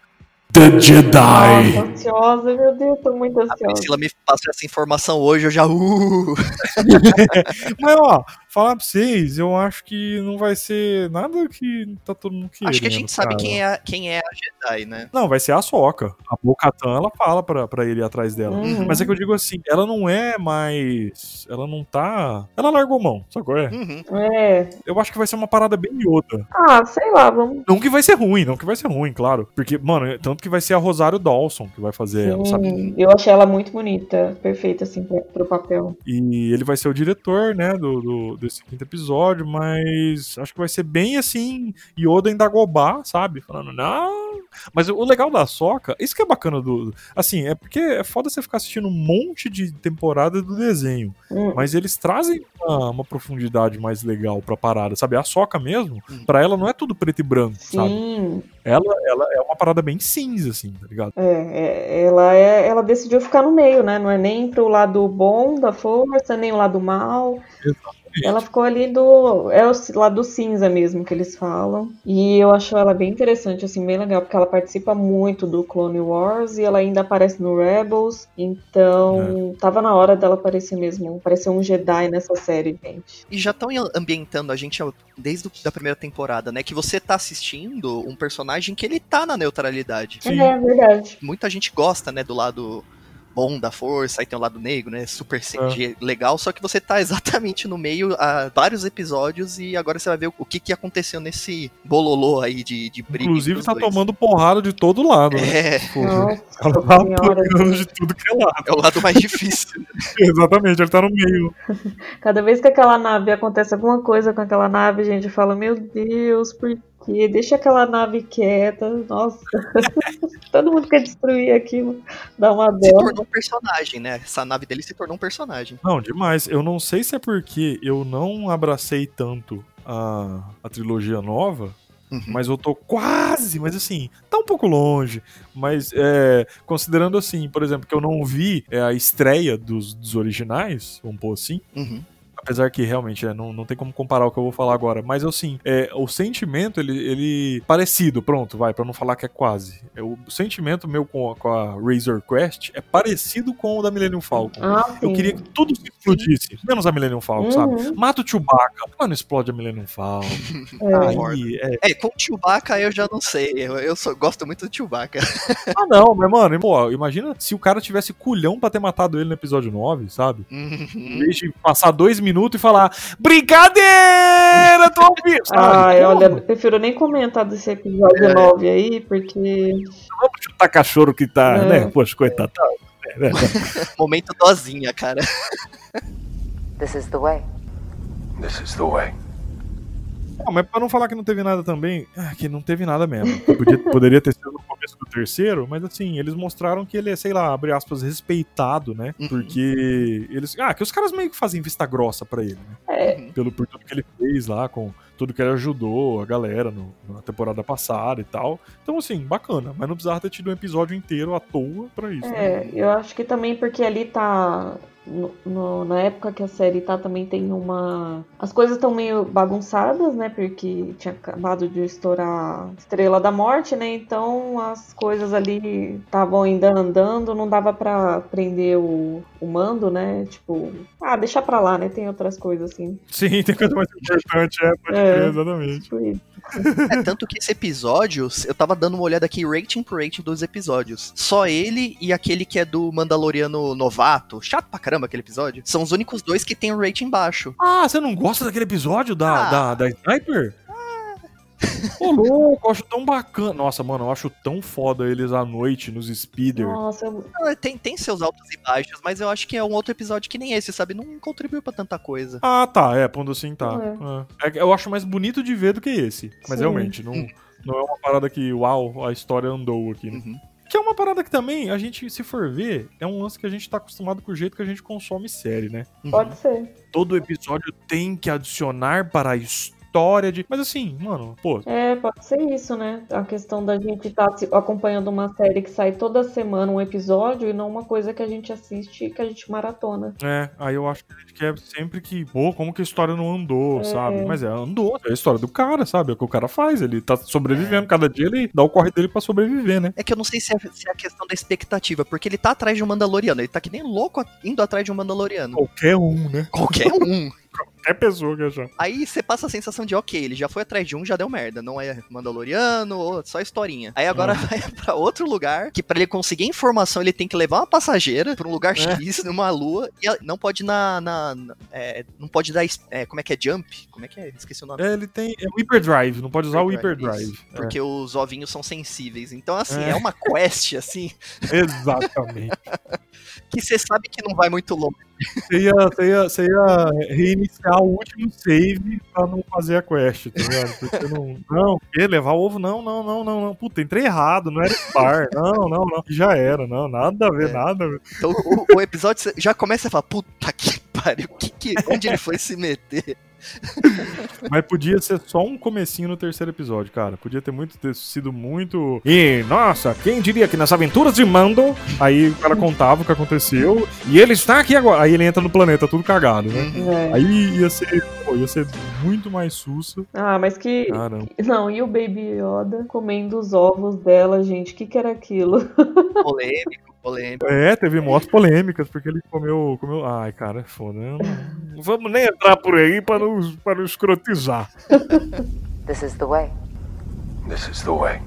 The Jedi. Nossa, ansiosa, meu Deus, tô muito ansiosa. A Priscila me passa essa informação hoje, eu já. Uh. [LAUGHS] Mas ó, falar pra vocês, eu acho que não vai ser nada que tá todo mundo querendo. Acho que a gente sabe quem é, quem é a Jedi, né? Não, vai ser a Soca. A Bo-Katan, ela fala pra, pra ele ir atrás dela. Uhum. Mas é que eu digo assim, ela não é mais... Ela não tá... Ela largou mão, sacou? É? Uhum. é. Eu acho que vai ser uma parada bem Yoda. Ah, sei lá, vamos... Não que vai ser ruim, não que vai ser ruim, claro. Porque, mano, tanto que vai ser a Rosário Dawson que vai fazer Sim, ela, sabe? Eu achei ela muito bonita, perfeita, assim, pro, pro papel. E ele vai ser o diretor, né, do, do desse quinto episódio episódio, mas acho que vai ser bem assim, Yoda em Dagobah, sabe? Falando, não. Mas o legal da Soca, isso que é bacana do. Assim, é porque é foda você ficar assistindo um monte de temporada do desenho. Hum. Mas eles trazem uma, uma, profundidade mais legal pra parada, sabe? A Soca mesmo, hum. pra ela não é tudo preto e branco, Sim. sabe? Ela, ela é uma parada bem cinza, assim, tá ligado? É, é, ela, é, ela decidiu ficar no meio, né? Não é nem pro lado bom da força, nem o lado mal. Exato. Ela ficou ali do. É o lado do cinza mesmo que eles falam. E eu acho ela bem interessante, assim, bem legal, porque ela participa muito do Clone Wars e ela ainda aparece no Rebels. Então, é. tava na hora dela aparecer mesmo. Aparecer um Jedi nessa série, gente. E já estão ambientando a gente desde a primeira temporada, né? Que você tá assistindo um personagem que ele tá na neutralidade. Sim. É, verdade. Muita gente gosta, né, do lado bom da força, aí tem o lado negro, né? Super CG é. legal, só que você tá exatamente no meio há vários episódios e agora você vai ver o que, que aconteceu nesse bololô aí de, de briga. Inclusive tá dois. tomando porrada de todo lado, né? É. Nossa, ela tá apanhando de tudo que é lado. É o lado mais difícil. [LAUGHS] exatamente, ele tá no meio. Cada vez que aquela nave acontece alguma coisa com aquela nave, gente, fala, meu Deus, por que deixa aquela nave quieta. Nossa, [LAUGHS] todo mundo quer destruir aquilo, dá uma dó. Se tornou um personagem, né? Essa nave dele se tornou um personagem. Não, demais. Eu não sei se é porque eu não abracei tanto a, a trilogia nova. Uhum. Mas eu tô quase, mas assim, tá um pouco longe. Mas é, considerando assim, por exemplo, que eu não vi é, a estreia dos, dos originais, vamos pôr assim, uhum. Apesar que realmente é, não, não tem como comparar o que eu vou falar agora. Mas assim, é, o sentimento, ele, ele. Parecido, pronto, vai, para não falar que é quase. É, o sentimento meu com, com a Razor Quest é parecido com o da Millennium Falcon. Ah, eu queria que tudo se explodisse. Menos a Millennium Falcon, uhum. sabe? Mata o Chewbacca. Mano, explode a Millennium Falcon. [LAUGHS] É. Aí, é. é, com o Chewbacca eu já não sei. Eu, eu só gosto muito do Chewbacca. [LAUGHS] ah, não, mas mano, pô, imagina se o cara tivesse culhão pra ter matado ele no episódio 9, sabe? Uhum. Em vez de passar dois minutos minutos e falar: Brincadeira, tô ouvindo! [LAUGHS] Ai, olha, eu prefiro nem comentar desse episódio é. 9 aí, porque. Vamos chutar cachorro que tá, é. né? Poxa, coitado. Tá, né? [LAUGHS] Momento dozinha, cara. This is the way. This is the way. Ah, mas pra não falar que não teve nada também, é que não teve nada mesmo. Podia, [LAUGHS] poderia ter sido no começo do terceiro, mas assim, eles mostraram que ele é, sei lá, abre aspas, respeitado, né? Uhum. Porque eles. Ah, que os caras meio que fazem vista grossa para ele, né? É. Pelo por tudo que ele fez lá, com tudo que ele ajudou a galera no, na temporada passada e tal. Então, assim, bacana, mas não precisava ter tido um episódio inteiro à toa pra isso. É, né? eu acho que também porque ali tá no, no, na época que a série tá, também tem uma. As coisas estão meio bagunçadas, né? Porque tinha acabado de estourar Estrela da Morte, né? Então as coisas ali estavam ainda andando, não dava para prender o, o mando, né? Tipo, ah, deixa pra lá, né? Tem outras coisas assim. Sim, tem coisa mais importante, é, pode é, crer, exatamente. Tipo é, tanto que esse episódio, eu tava dando uma olhada aqui, rating por rating dos episódios. Só ele e aquele que é do Mandaloriano novato, chato pra caramba aquele episódio, são os únicos dois que tem um rating baixo. Ah, você não gosta daquele episódio da, ah. da, da Sniper? Ô, louco, eu acho tão bacana. Nossa, mano, eu acho tão foda eles à noite nos speeder. Nossa, eu... tem, tem seus altos e baixos, mas eu acho que é um outro episódio que nem esse, sabe? Não contribuiu pra tanta coisa. Ah, tá, é, pondo assim tá. É. É. eu acho mais bonito de ver do que esse. Mas Sim. realmente, não, não é uma parada que, uau, a história andou aqui, né? Uhum. Que é uma parada que também, a gente, se for ver, é um lance que a gente tá acostumado com o jeito que a gente consome série, né? Pode ser. Todo episódio tem que adicionar para a história história de. Mas assim, mano, pô. É, pode ser isso, né? A questão da gente estar tá acompanhando uma série que sai toda semana um episódio e não uma coisa que a gente assiste que a gente maratona. É, aí eu acho que a gente quer sempre que, pô, como que a história não andou, é. sabe? Mas é, andou. É a história do cara, sabe? É o que o cara faz. Ele tá sobrevivendo. É. Cada dia ele dá o corre dele pra sobreviver, né? É que eu não sei se é, se é a questão da expectativa, porque ele tá atrás de um Mandaloriano. Ele tá que nem louco indo atrás de um Mandaloriano. Qualquer um, né? Qualquer um. [LAUGHS] qualquer pessoa achar. Aí você passa a sensação de, ok, ele já foi atrás de um, já deu merda. Não é Mandaloriano, só historinha. Aí agora vai pra outro lugar, que para ele conseguir informação, ele tem que levar uma passageira pra um lugar é. X, numa lua, e não pode na. na, na é, não pode dar. É, como é que é? Jump? Como é que é? Esqueci o nome. É, ele tem. É o Hyperdrive, não pode usar o Hyperdrive. É. Porque os ovinhos são sensíveis. Então, assim, é, é uma quest, assim. [LAUGHS] Exatamente. [LAUGHS] que você sabe que não vai muito longe. Você ia, você, ia, você ia reiniciar o último save pra não fazer a quest, tá ligado? Porque não. Não, que levar o ovo? Não, não, não, não, não. Puta, entrei errado, não era Spar. Não, não, não. Já era, não. Nada a ver, é. nada a ver. Então o, o, episódio já começa a falar, puta que pariu, que, que, onde ele foi se meter? Mas podia ser só um comecinho no terceiro episódio, cara. Podia ter muito ter sido muito. E, nossa, quem diria que nas aventuras de Mando, aí o cara contava o que aconteceu, e ele está aqui agora. Aí ele entra no planeta tudo cagado, né? É. Aí ia ser, pô, ia ser muito mais sussa. Ah, mas que. Caramba. Não, e o Baby Yoda comendo os ovos dela, gente? O que, que era aquilo? Polêmico polêmica. É, teve motos polêmicas, porque ele comeu. comeu... Ai, cara, é foda. Não... não [LAUGHS] vamos nem entrar por aí para nos, para nos escrotizar. This is the way. This is the way.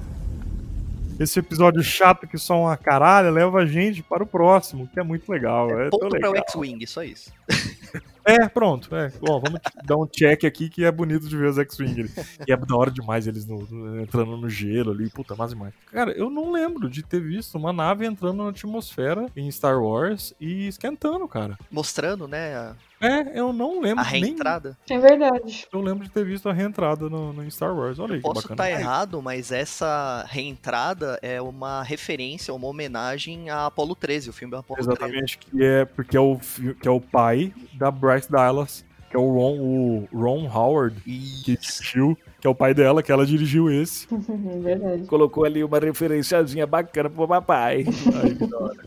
Esse episódio chato que só uma caralho leva a gente para o próximo, que é muito legal. É, é ponto para o X-Wing, só isso. [LAUGHS] É, pronto. É. Ó, vamos dar um check aqui que é bonito de ver os X-Wing. E é da hora demais eles no, no, entrando no gelo ali. Puta, mais e mais. Cara, eu não lembro de ter visto uma nave entrando na atmosfera em Star Wars e esquentando, cara. Mostrando, né? É, eu não lembro. A reentrada. Nem... É verdade. Eu lembro de ter visto a reentrada no, no Star Wars. Olha aí, Posso estar tá errado, mas essa reentrada é uma referência, uma homenagem a Apollo 13, o filme Apollo Exatamente, 13. Exatamente, que é porque é o, que é o pai da Bryce Dallas, que é o Ron, o Ron Howard, Isso. que assistiu que é o pai dela, que ela dirigiu esse. [LAUGHS] Verdade. Colocou ali uma referenciazinha bacana pro papai. [LAUGHS] Ai,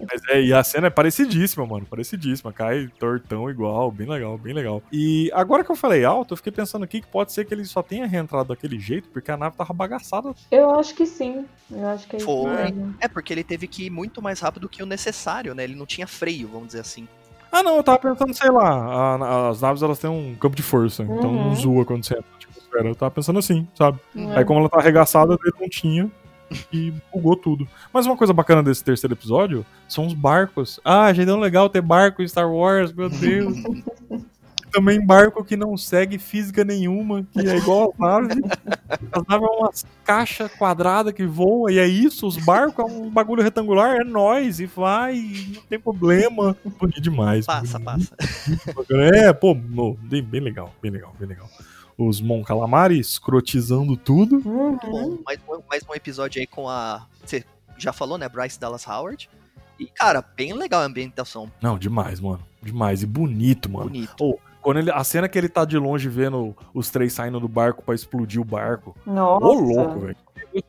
Mas é, e a cena é parecidíssima, mano. Parecidíssima. Cai tortão igual, bem legal, bem legal. E agora que eu falei alto, eu fiquei pensando aqui que pode ser que ele só tenha reentrado daquele jeito, porque a nave tava bagaçada. Eu acho que sim. Eu acho que é Foi. É, porque ele teve que ir muito mais rápido que o necessário, né? Ele não tinha freio, vamos dizer assim. Ah, não, eu tava pensando, sei lá, a, as naves elas têm um campo de força, então uhum. então não zoa quando você entra cara. Eu tava pensando assim, sabe? Uhum. Aí como ela tá arregaçada, ele não tinha e bugou tudo. Mas uma coisa bacana desse terceiro episódio são os barcos. Ah, já é tão legal ter barco em Star Wars, meu Deus. [LAUGHS] também barco que não segue física nenhuma, que é igual a nave. As naves é uma caixa quadrada que voa, e é isso, os barcos é um bagulho retangular, é nós, e vai, não tem problema. Bonito demais. Passa, bonito. passa. É, pô, bem legal, bem legal, bem legal. Os Mon Calamari escrotizando tudo. Uhum. Bom, mais, um- mais um episódio aí com a. Você já falou, né? Bryce Dallas Howard. E, cara, bem legal a ambientação. Não, demais, mano. Demais. E bonito, mano. Bonito. Quando ele, a cena que ele tá de longe vendo os três saindo do barco pra explodir o barco. Nossa. Ô, louco, velho.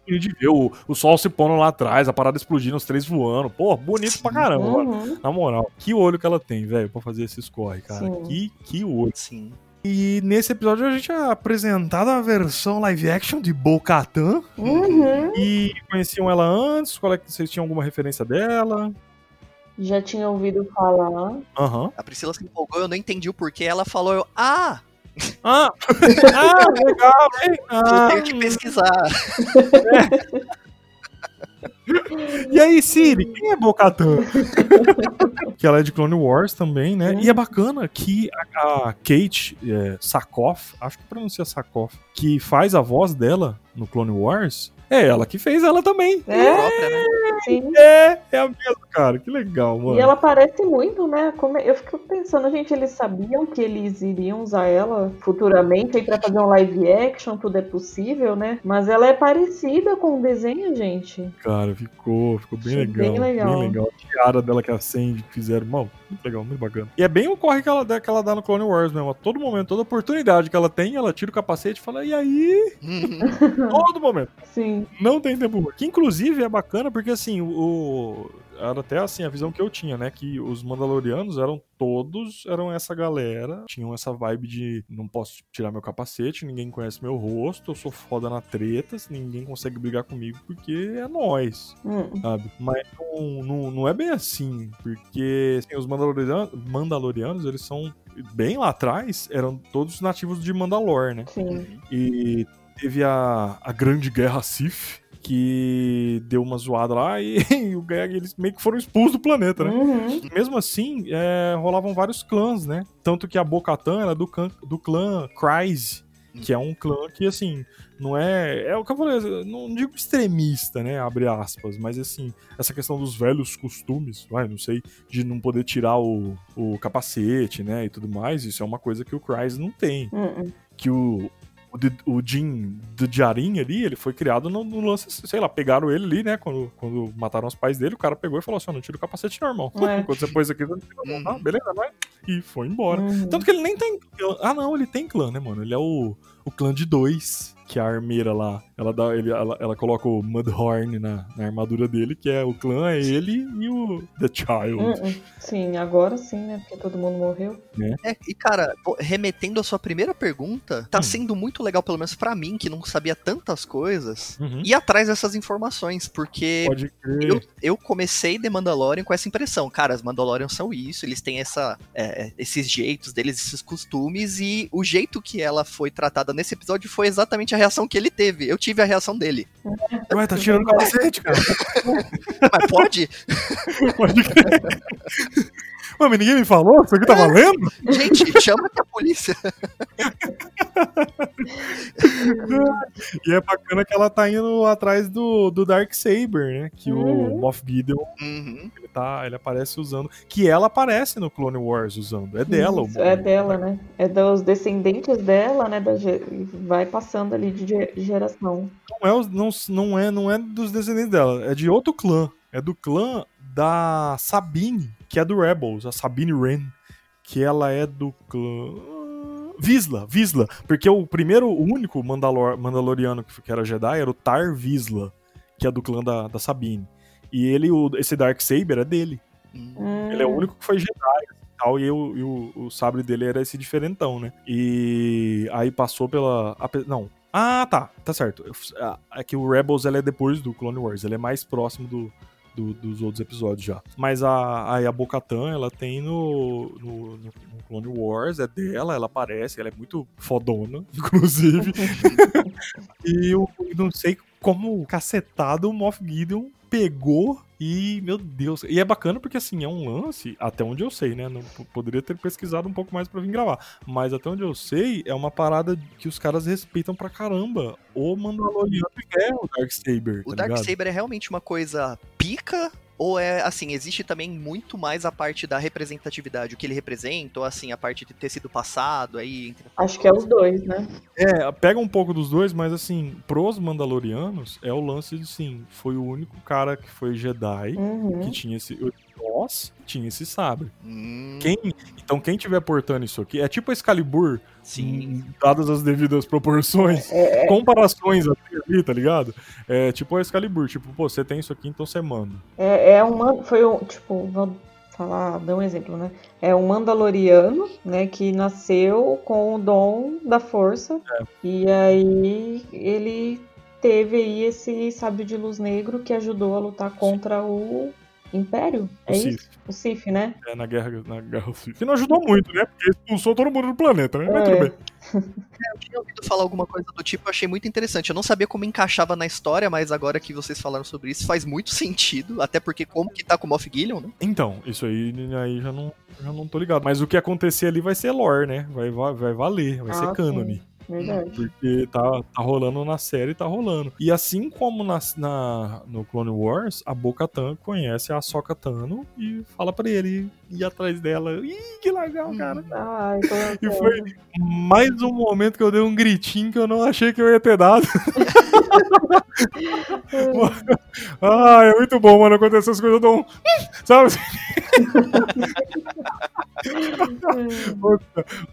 De ver o, o sol se pondo lá atrás, a parada explodindo, os três voando. Pô, bonito pra caramba, mano. Uhum. Na moral, que olho que ela tem, velho, pra fazer esses corre, cara. Sim. Que, que olho. Sim. E nesse episódio a gente é apresentado a versão live action de Bo-Katan. Uhum. E conheciam ela antes? Qual é que vocês tinham alguma referência dela? Já tinha ouvido falar. Aham. A Priscila se empolgou, eu não entendi o porquê. Ela falou, eu, ah, Ah! [LAUGHS] ah, legal, hein? eu Ah, tenho que pesquisar. [LAUGHS] [LAUGHS] e aí, Siri, quem é Bo-Katan? [LAUGHS] que ela é de Clone Wars também, né? E é bacana que a, a Kate é, Sakoff, acho que pronuncia Sakoff, que faz a voz dela no Clone Wars, é ela que fez ela também. É, própria, né? sim. É, é a mesma, cara. Que legal, mano. E ela parece muito, né? Como- Eu fico pensando, gente, eles sabiam que eles iriam usar ela futuramente aí pra fazer um live action, tudo é possível, né? Mas ela é parecida com o desenho, gente. Cara, ficou, ficou bem legal. bem legal. Bem legal. A tiara dela que acende, fizeram. Mano, muito legal, muito bacana. E é bem o corre que ela, dá- que ela dá no Clone Wars mesmo. A todo momento, toda oportunidade que ela tem, ela tira o capacete e fala, e aí? Uhum. [LAUGHS] Todo momento. Sim. Não tem tempo. Que inclusive é bacana porque assim, o. Era até assim a visão que eu tinha, né? Que os Mandalorianos eram todos, eram essa galera, tinham essa vibe de não posso tirar meu capacete, ninguém conhece meu rosto, eu sou foda na treta, ninguém consegue brigar comigo porque é nós, Hum. sabe? Mas não, não, não é bem assim, porque assim, os Mandalorianos, Mandalorianos, eles são bem lá atrás, eram todos nativos de Mandalor, né? Sim. E teve a, a Grande Guerra Sith, que deu uma zoada lá [LAUGHS] e, o Gag, eles meio que foram expulsos do planeta, né? Uhum. Mesmo assim, é, rolavam vários clãs, né? Tanto que a Bo-Katan era do, clã- do clã Kryze, que é um clã que, assim, não é... É o que eu falei, não digo extremista, né? Abre aspas, mas, assim, essa questão dos velhos costumes, vai, não sei, de não poder tirar o, o capacete, né? E tudo mais, isso é uma coisa que o Kryze não tem Uhum. que o, o, o Jin do Jarin ali, ele foi criado no, no lance, sei lá, pegaram ele ali, né? Quando, quando mataram os pais dele, o cara pegou e falou assim: ó, não tira o capacete, não, irmão. É. [LAUGHS] quando você pôs aqui, você não tira, não. Ah, beleza, vai. E foi embora. Uhum. Tanto que ele nem tem. clã. Ah, não, ele tem clã, né, mano? Ele é o, o clã de dois. Que a armeira lá, ela, dá, ele, ela, ela coloca o Mudhorn na, na armadura dele, que é o clã, é ele e o The Child. Uhum. Sim, agora sim, né? Porque todo mundo morreu. É, e cara, remetendo à sua primeira pergunta, tá Hum. sendo muito legal, pelo menos pra mim, que não sabia tantas coisas, Uhum. ir atrás dessas informações, porque Pode crer. eu, eu comecei The Mandalorian com essa impressão. Cara, os Mandalorians são isso, eles têm essa, é, esses jeitos deles, esses costumes, e o jeito que ela foi tratada nesse episódio foi exatamente a reação que ele teve. Eu tive a reação dele. [LAUGHS] Ué, tá tirando o capacete, cara. Mas pode? [LAUGHS] Pode crer. [LAUGHS] Mas ninguém me falou? Isso aqui tá valendo? Gente, chama aqui a polícia. E é bacana que ela tá indo atrás do, do Dark Saber, né? Que Uhum. o Moff Gideon Uhum. Ele, tá, ele aparece usando. Que ela aparece no Clone Wars usando. É dela. Isso, o é dela, né? É dos descendentes dela, né? Da, vai passando ali de ge- geração. Não é, não, não, é, não é dos descendentes dela. É de outro clã. É do clã da Sabine, que é do Rebels. A Sabine Wren. Que ela é do clã. Visla, Visla. Porque o primeiro, o único Mandalor, Mandaloriano que, que era Jedi era o Tar Visla, que é do clã da, da Sabine. E ele, o, esse Dark Saber é dele. Hum. Ele é o único que foi Jedi e tal, e, o, e o, o sabre dele era esse diferentão, né? E aí passou pela. ape- Não. Ah, tá. Tá certo. Ah, É que o Rebels ele é depois do Clone Wars, ele é mais próximo do, do- dos outros episódios já. Mas a, aí a Bo-Katan, ela tem no, no, no- no Clone Wars, é dela, ela aparece, ela é muito fodona, [LAUGHS] inclusive. [LAUGHS] e eu não sei como cacetado o Moff Gideon pegou e, meu Deus. E é bacana porque, assim, é um lance, até onde eu sei, né? Não, poderia ter pesquisado um pouco mais para vir gravar. Mas até onde eu sei, é uma parada que os caras respeitam pra caramba. O Mandaloriano é o Darksaber. O tá Darksaber é realmente uma coisa pica ou é, assim, existe também muito mais a parte da representatividade, o que ele representa, ou assim, a parte de ter sido passado aí? Entre... Acho que é os dois, né? É, pega um pouco dos dois, mas assim, pros Mandalorianos, é o lance de, sim, foi o único cara que foi Jedi, uhum. que tinha esse nós tinha esse sabre. Hum. Quem, então quem tiver portando isso aqui, é tipo a Excalibur, Sim. dadas as devidas proporções, é, é... comparações ali, tá ligado? É tipo a Excalibur, tipo, pô, você tem isso aqui, então você manda. É, é uma, foi um, tipo, vou falar, dar um exemplo, né? É um Mandaloriano, né, que nasceu com o dom da força, é. e aí ele teve aí esse sábio de luz negro que ajudou a lutar contra o Império? É o isso? Sif. O Sif, né? É, na guerra, na guerra Sif. Que não ajudou muito, né? Porque expulsou todo mundo do planeta, né? É. Mas tudo bem. [LAUGHS] É, eu tinha ouvido falar alguma coisa do tipo, eu achei muito interessante. Eu não sabia como encaixava na história, mas agora que vocês falaram sobre isso, faz muito [LAUGHS] sentido. Até porque como que tá com o Moff Gideon, né? Então, isso aí, aí já não, já não tô ligado. Mas o que acontecer ali vai ser lore, né? Vai, vai, vai valer, vai ah, ser cânone. Verdade. Porque tá, tá rolando na série, tá rolando. E assim como na, na, no Clone Wars, a Bo-Katan conhece a Ahsoka Tano e fala pra ele ir atrás dela. Ih, que legal, cara. Ai, [LAUGHS] e foi mais um momento que eu dei um gritinho que eu não achei que eu ia ter dado. [LAUGHS] [LAUGHS] ah, é muito bom, mano. Acontece essas coisas, eu dou um. Sabe?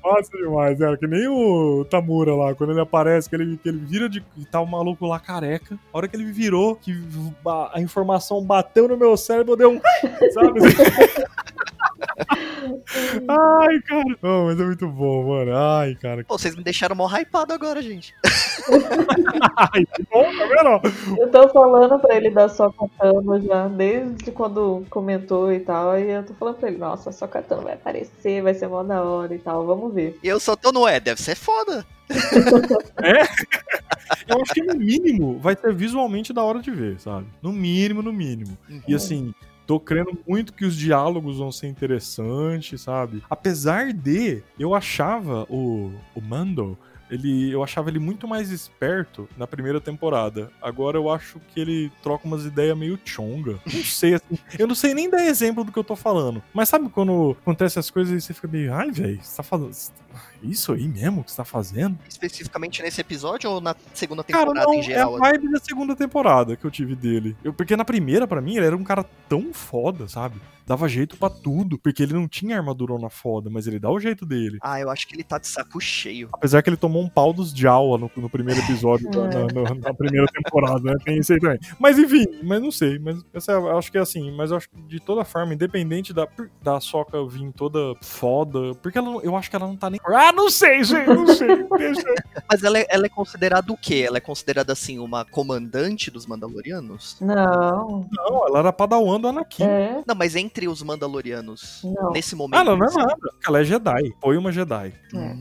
Nossa, demais, é que nem o Tamura lá, quando ele aparece, que ele, que ele vira de. tá o maluco lá careca. A hora que ele virou, que a informação bateu no meu cérebro, deu um. [LAUGHS] Sabe? Ai, cara. Oh, mas é muito bom, mano. Ai, cara. Pô, vocês me deixaram mó hypado agora, gente. [LAUGHS] Ai, que bom, tá vendo? Eu tô falando pra ele da catana já, desde quando comentou e tal. E eu tô falando pra ele, nossa, a sua catana vai aparecer, vai ser mó da hora e tal. Vamos ver. E eu só tô no é, deve ser foda. é? Eu acho que no mínimo vai ser visualmente da hora de ver, sabe? No mínimo, no mínimo. Uhum. E assim, Tô crendo muito que os diálogos vão ser interessantes, sabe? Apesar de eu achava o, o Mando ele, eu achava ele muito mais esperto na primeira temporada. Agora eu acho que ele troca umas ideias meio chonga. Não sei, assim, eu não sei nem dar exemplo do que eu tô falando. Mas sabe quando acontece as coisas e você fica meio, ai, velho, você tá falando. Isso aí mesmo que você tá fazendo? Especificamente nesse episódio ou na segunda temporada cara, não, em geral? É a vibe da segunda temporada que eu tive dele. Eu, porque na primeira, para mim, ele era um cara tão foda, sabe? Dava jeito para tudo, porque ele não tinha armadurona foda, mas ele dá o jeito dele. Ah, eu acho que ele tá de saco cheio. Apesar que ele tomou um pau dos Jawa no, no primeiro episódio, [LAUGHS] na, na, na, primeira temporada, né? Tem isso aí também. Mas enfim, mas não sei, mas essa, eu acho que é assim, mas eu acho que de toda forma, independente da, da Soca vir toda foda, porque ela, eu acho que ela não tá nem... Ah, não sei, gente, não sei, [LAUGHS] deixa Mas ela é, ela é considerada o quê? Ela é considerada, assim, uma comandante dos Mandalorianos? Não. Não, ela era padawan do Anakin. É. Não, mas entre entre os Mandalorianos não. nesse momento? Ah, não, é nada. Ela é Jedi. Foi uma Jedi. É.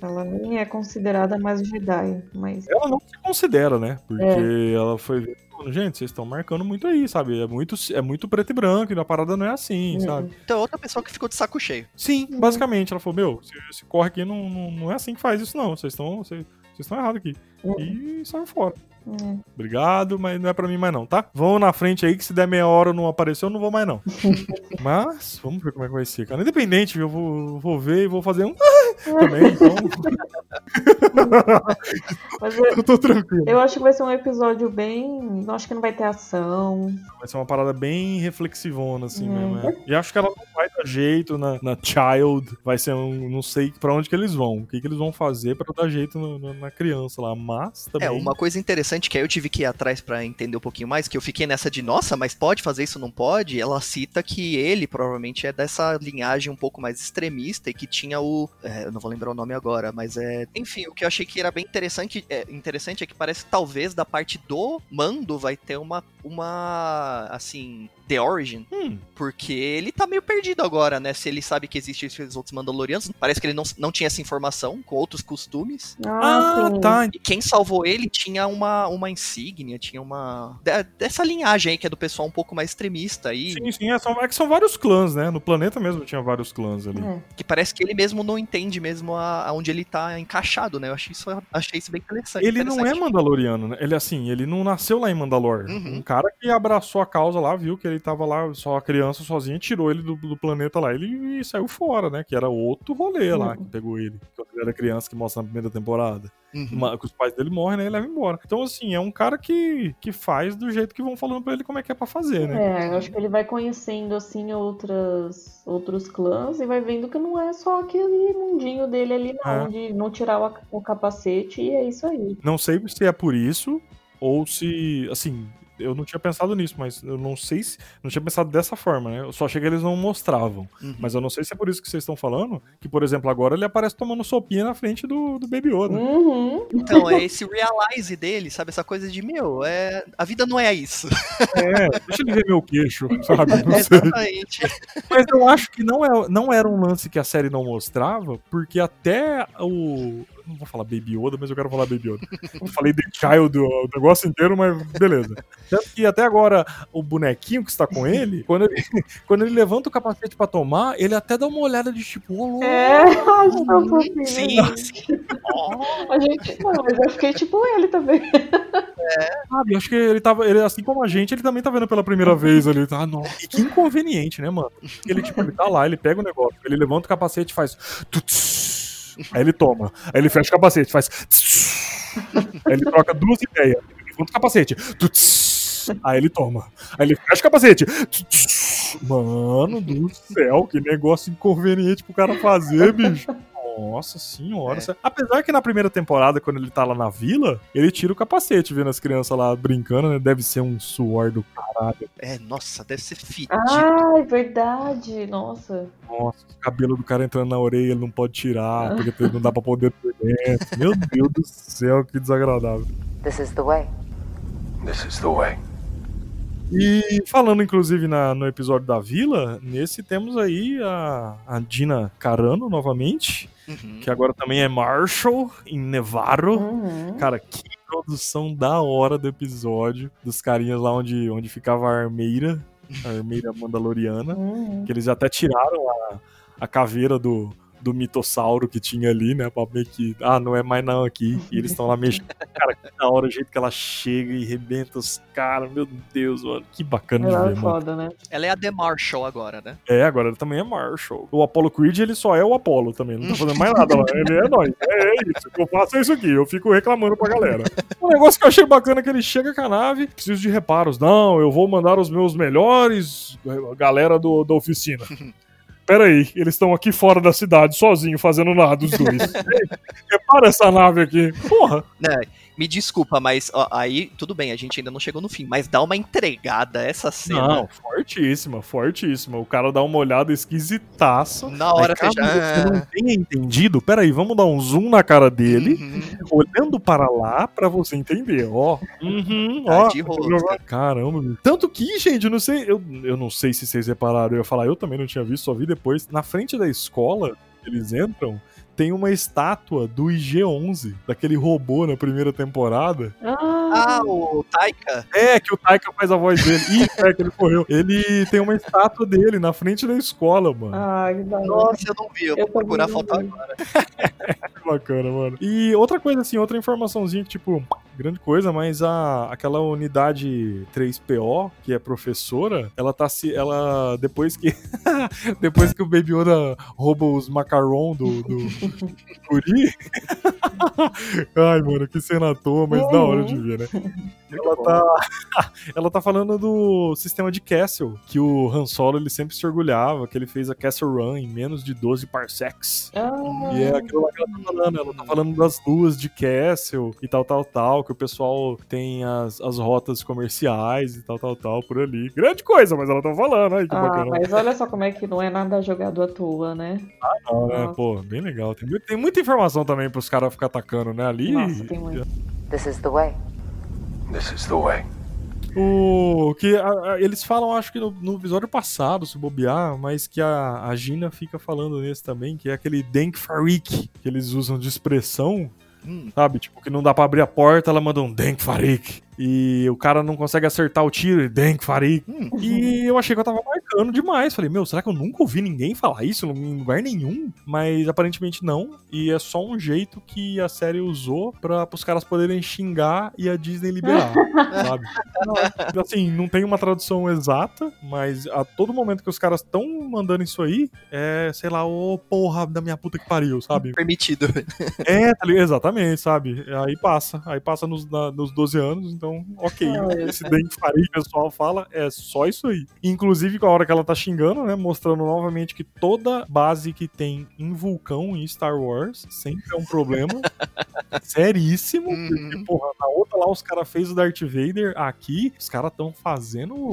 Ela nem é considerada mais Jedi, mas. Ela não se considera, né? Porque é. ela foi. Gente, vocês estão marcando muito aí, sabe? É muito, é muito preto e branco e a parada não é assim, uhum. sabe? Então, outra pessoa que ficou de saco cheio. Sim, uhum. basicamente. Ela falou: Meu, esse corre aqui não, não, não é assim que faz isso, não. Vocês estão vocês, vocês estão errados aqui. Uhum. E saiu fora. É. Obrigado, mas não é pra mim mais não, tá? Vão na frente aí que se der meia hora não apareceu, eu não vou mais não. [LAUGHS] mas, vamos ver como é que vai ser, cara. Independente, eu vou, vou ver e vou fazer um [LAUGHS] também, então. [LAUGHS] mas eu, eu tô tranquilo. Eu acho que vai ser um episódio bem. Acho que não vai ter ação. Vai ser uma parada bem reflexivona, assim, é. mesmo. É. E acho que ela não vai dar jeito na, na Child. Vai ser um. Não sei pra onde que eles vão. O que, que eles vão fazer pra dar jeito no, no, na criança lá. Mas também. É, uma coisa interessante interessante que aí eu tive que ir atrás para entender um pouquinho mais, que eu fiquei nessa de, nossa, mas pode fazer isso, não pode? Ela cita que ele provavelmente é dessa linhagem um pouco mais extremista e que tinha o. É, eu não vou lembrar o nome agora, mas é. Enfim, o que eu achei que era bem interessante é, interessante é que parece que talvez da parte do mando vai ter uma. uma assim. The Origin. Hum. Porque ele tá meio perdido agora, né? Se ele sabe que existem esses outros Mandalorianos. Parece que ele não, não tinha essa informação, com outros costumes. Ah, Ah, tá. E quem salvou ele tinha uma, uma insígnia, tinha uma. de- dessa linhagem aí, que é do pessoal um pouco mais extremista aí. Sim, sim, é, são, é que são vários clãs, né? No planeta mesmo tinha vários clãs ali. É. Que parece que ele mesmo não entende mesmo a- aonde ele tá encaixado, né? Eu achei isso, achei isso bem interessante. Ele não é interessante. mandaloriano, né? Ele, assim, ele não nasceu lá em Mandalor. Uhum. Um cara que abraçou a causa lá, viu que ele tava lá, só a criança sozinha, tirou ele do, do planeta lá ele, e saiu fora, né? Que era outro rolê lá Uhum. que pegou ele. Quando ele era criança, que mostra na primeira temporada. Uhum. Uma- que os pais dele morrem, né? E leva embora. Então, assim, é um cara que, que faz do jeito que vão falando pra ele como é que é pra fazer, né? É, eu acho que ele vai conhecendo assim outras, outros clãs e vai vendo que não é só aquele mundinho dele ali, não, É. de não tirar o, o capacete e é isso aí. Não sei se é por isso ou se, assim, eu não tinha pensado nisso, mas eu não sei se. Não tinha pensado dessa forma, né? Eu só achei que eles não mostravam. Uhum. Mas eu não sei se é por isso que vocês estão falando. Que, por exemplo, agora ele aparece tomando sopinha na frente do, do Baby Yoda. Uhum. Então, é esse realize dele, sabe? Essa coisa de, meu, é... a vida não é isso. [LAUGHS] É, deixa ele ver meu queixo, sabe? [LAUGHS] Não sei. Exatamente. Mas eu acho que não, é, não era um lance que a série não mostrava, porque até o. Não vou falar Baby Yoda, mas eu quero falar Baby Yoda. Eu falei The Child, o negócio inteiro, mas beleza. Tanto que até agora, o bonequinho que está com ele, quando ele, [LAUGHS] quando ele levanta o capacete pra tomar, ele até dá uma olhada de tipo, ô, louco. É, ai, tão fofinho. Sim, sim. [LAUGHS] A gente, não, mas eu fiquei tipo ele também. Sabe, acho que ele tava. Ele, assim como a gente, ele também tá vendo pela primeira vez ali. Tá, não. E que inconveniente, né, mano? Ele, tipo, ele tá lá, ele pega o negócio, ele levanta o capacete e faz. tuts, Aí ele toma. Aí ele fecha o capacete, faz. Aí ele troca duas ideias. Ele levanta o capacete. Aí ele toma. Aí ele fecha o capacete. Mano do céu, que negócio inconveniente pro cara fazer, bicho. Nossa senhora. É. Apesar que na primeira temporada, quando ele tá lá na vila, ele tira o capacete vendo as crianças lá brincando, né? Deve ser um suor do caralho. É, nossa, deve ser fedido. Ai, verdade. Nossa. Nossa, o cabelo do cara entrando na orelha, ele não pode tirar, porque não dá pra poder por dentro. Meu Deus do céu, que desagradável. This is the way. This is the way. E falando, inclusive, na- no episódio da vila, nesse temos aí a, a Dina Carano novamente, Uhum. que agora também é Marshall em Nevarro. Uhum. Cara, que produção da hora do episódio, dos carinhas lá onde, onde ficava a armeira, a armeira mandaloriana, Uhum. que eles até tiraram a, a caveira do, do mitossauro que tinha ali, né, pra meio que, ah, não é mais não aqui, e eles estão lá mexendo. Cara, que da hora o jeito que ela chega e rebenta os caras, meu Deus, mano, que bacana de Ela é ver, mano. foda, né? Ela é a The Marshall agora, né? É, agora ele também é Marshall. O Apollo Creed, ele só é o Apollo também, não tá fazendo mais nada lá. Ele é nós. É, é isso. O que eu faço é isso aqui. Eu fico reclamando pra galera. Um negócio que eu achei bacana é que ele chega com a nave, preciso de reparos. Não, eu vou mandar os meus melhores eh, galera do, da oficina. Pera aí, eles estão aqui fora da cidade, sozinho, fazendo nada, os dois. Ei, [LAUGHS] Repara essa nave aqui. Porra. Né, Me desculpa, mas ó, aí tudo bem, a gente ainda não chegou no fim, mas dá uma entregada essa cena. Não, fortíssima, fortíssima. O cara dá uma olhada esquisitaça. Na hora Aí, você já. você não tenha entendido, peraí, vamos dar um zoom na cara dele, Uhum. olhando para lá pra você entender, ó. Uhum, Tá ó. de rosca. Caramba. Tanto que, gente, eu não sei, eu, eu não sei se vocês repararam, eu ia falar, eu também não tinha visto, só vi depois. Na frente da escola, eles entram, tem uma estátua do IG-11, daquele robô na primeira temporada. Ah, o Taika. É, que o Taika faz a voz dele. Ih, [LAUGHS] é que ele correu. Ele tem uma estátua dele na frente da escola, mano. Ai, que da. Nossa, eu não vi, eu Eu vou procurar foto vi. agora. [LAUGHS] Que bacana, mano. E outra coisa, assim, outra informaçãozinha que, tipo, grande coisa, mas a, aquela unidade 3PO, que é professora, ela tá se. Ela. Depois que. [LAUGHS] depois que o Baby Yoda rouba os macaron do, do Curi. [LAUGHS] Ai, mano, que cena à toa, mas da hora de ver, né? Ela tá, [LAUGHS] ela tá falando do sistema de Castle, que o Han Solo ele sempre se orgulhava, que ele fez a Castle Run em menos de 12 parsecs. Ah, E é aquilo lá que ela tá falando, ela tá falando das luas de Castle e tal, tal, tal, que o pessoal tem as, as rotas comerciais e tal, tal, tal, por ali. Grande coisa, mas ela tá falando, aí que ah, bacana. mas olha só como é que não é nada jogado à toa, né? Não, né? Pô, bem legal. Tem, muito- tem muita informação também pros caras ficar atacando, né? Ali. Nossa, tem muito. This is the way. This is the way. O que a, a, eles falam, acho que no, no, episódio passado, se bobear, mas que a, a Gina fica falando nesse também, que é aquele Denk Farik que eles usam de expressão Hum. Sabe? Tipo, que não dá pra abrir a porta, ela manda um Denk Farik. E o cara não consegue acertar o tiro, e Denk Farik. Hum. E eu achei que eu tava marcando demais. Falei, meu, será que eu nunca ouvi ninguém falar isso em lugar nenhum? Mas aparentemente não. E é só um jeito que a série usou pra os caras poderem xingar e a Disney liberar, [LAUGHS] sabe? Assim, não tem uma tradução exata, mas a todo momento que os caras estão mandando isso aí, é, sei lá, ô oh, porra da minha puta que pariu, sabe? Permitido. É, tá exatamente, sabe? Aí passa. Aí passa nos, na, nos 12 anos, então, ok. Ah, Esse Dente Faria que o pessoal fala é só isso aí. Inclusive, com a hora que ela tá xingando, né? Mostrando novamente que toda base que tem em vulcão em Star Wars sempre é um problema. [LAUGHS] seríssimo. Uhum. Porque, porra, na outra lá os caras fez o Darth Vader, aqui os caras estão fazendo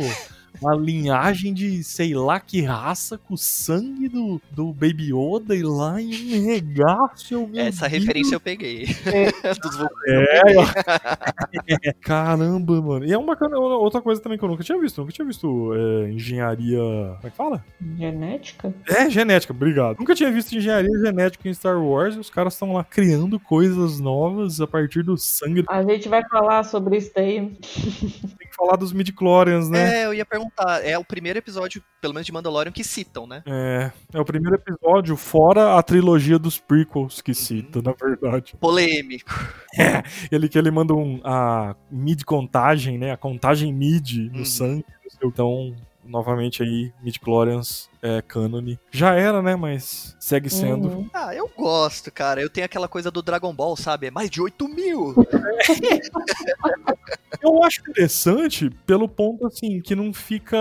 uma linhagem de sei lá que raça com o sangue do, do Baby Yoda e lá em um regaço. Essa Deus. referência eu peguei. É. [LAUGHS] Dos [LAUGHS] é, Caramba, mano. E é uma outra coisa também que eu nunca tinha visto. nunca tinha visto é, engenharia. Como é que fala? Genética? É, genética, obrigado. Nunca tinha visto engenharia genética em Star Wars. Os caras estão lá criando coisas novas a partir do sangue. A gente vai falar sobre isso daí. Tem que falar dos midi-chlorians, né? É, eu ia perguntar perguntar, é o primeiro episódio, pelo menos de Mandalorian, que citam, né? É, é o primeiro episódio, fora a trilogia dos prequels que uhum. cita, na verdade. Polêmico. [LAUGHS] É, ele que ele manda um, a mid-contagem, né? A contagem mid no uhum. sangue. Então, novamente aí, mid-chlorians é, cânone. Já era, né? Mas segue sendo. Uhum. Ah, eu gosto, cara. Eu tenho aquela coisa do Dragon Ball, sabe? É mais de 8 mil. [LAUGHS] eu acho interessante pelo ponto, assim, que não fica.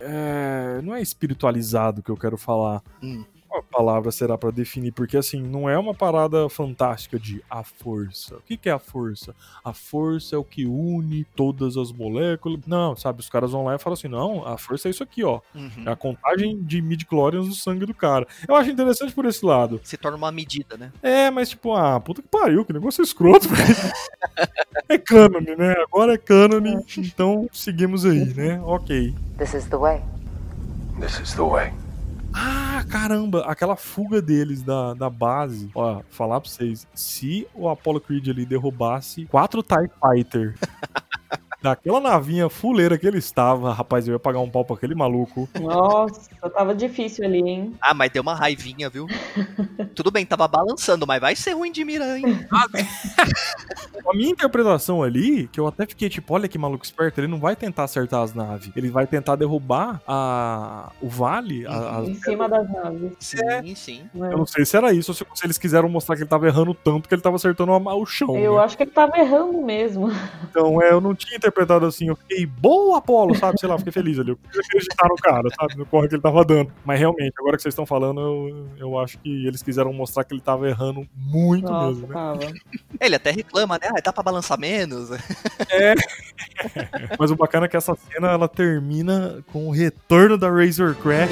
É, não é espiritualizado que eu quero falar. Hum a palavra será para definir, porque assim, não é uma parada fantástica de a força. O que, que é a força? A força é o que une todas as moléculas. Não, sabe, os caras vão lá e falam assim: não, a força é isso aqui, ó. Uhum. É a contagem de midi-chlorians do sangue do cara. Eu acho interessante por esse lado. Se torna uma medida, né? É, mas tipo, ah, puta que pariu, que negócio escroto, [LAUGHS] velho. é cânone, né? Agora é cânone, então seguimos aí, né? Ok. This is the way. This is the way. Ah, caramba, aquela fuga deles da, da base. Ó, falar pra vocês, se o Apollo Creed ali derrubasse quatro TIE Fighter Daquela navinha fuleira que ele estava, rapaz, eu ia pagar um pau pra aquele maluco. Nossa, tava difícil ali, hein? Ah, mas deu uma raivinha, viu? [LAUGHS] Tudo bem, tava balançando, mas vai ser ruim de mira, hein? a minha interpretação ali, que eu até fiquei tipo, olha que maluco esperto, ele não vai tentar acertar as naves. Ele vai tentar derrubar a... o vale. A... Em cima das naves. Sim, é. sim. É. Eu não sei se era isso ou se, eles quiseram mostrar que ele tava errando tanto que ele tava acertando o chão. Eu né? acho que ele tava errando mesmo. Então, é, eu não tinha interpretado interpretado assim, eu fiquei, boa, Apolo, sabe? Sei lá, fiquei feliz ali. Eu acreditar no cara, sabe? No corre que ele tava dando. Mas realmente, agora que vocês estão falando, eu, eu acho que eles quiseram mostrar que ele tava errando muito Nossa, mesmo, né? Tava. [LAUGHS] Ele até reclama, né? Ah, dá pra balançar menos. [LAUGHS] É. Mas o bacana é que essa cena ela termina com o retorno da Razor Crash.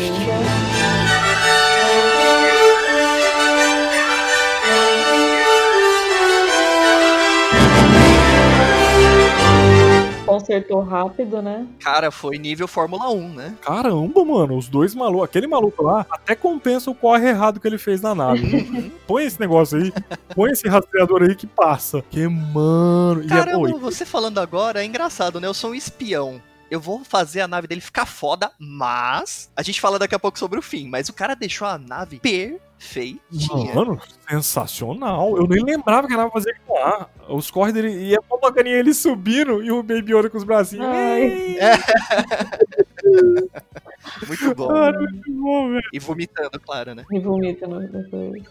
Consertou rápido, né? Cara, foi nível Fórmula 1, né? Caramba, mano, os dois malucos, aquele maluco lá, até compensa o corre errado que ele fez na nave. Né? põe esse negócio aí, põe esse rastreador aí que passa. Que, mano. Caramba, é... você falando agora é engraçado, né? Eu sou um espião eu vou fazer a nave dele ficar foda, mas a gente fala daqui a pouco sobre o fim, mas o cara deixou a nave perfeitinha. Mano, sensacional. Eu nem lembrava que a nave fazia aquilo lá. Os corres dele, e é uma bacaninha ele subindo e o Baby Yoda com os bracinhos. É. [LAUGHS] Muito bom. Cara, muito bom, velho. E vomitando, claro, né? E vomitando depois.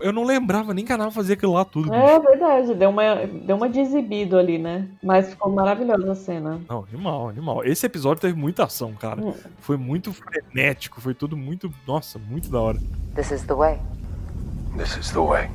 Eu não lembrava nem que a nave fazia aquilo lá tudo. É bicho. verdade, deu uma, deu uma desexibido ali, né? Mas ficou maravilhosa a cena. Não, animal, animal. Esse episódio teve muita ação, cara. Hum. Foi muito frenético, foi tudo muito. Nossa, muito da hora. This is the way. This is the way.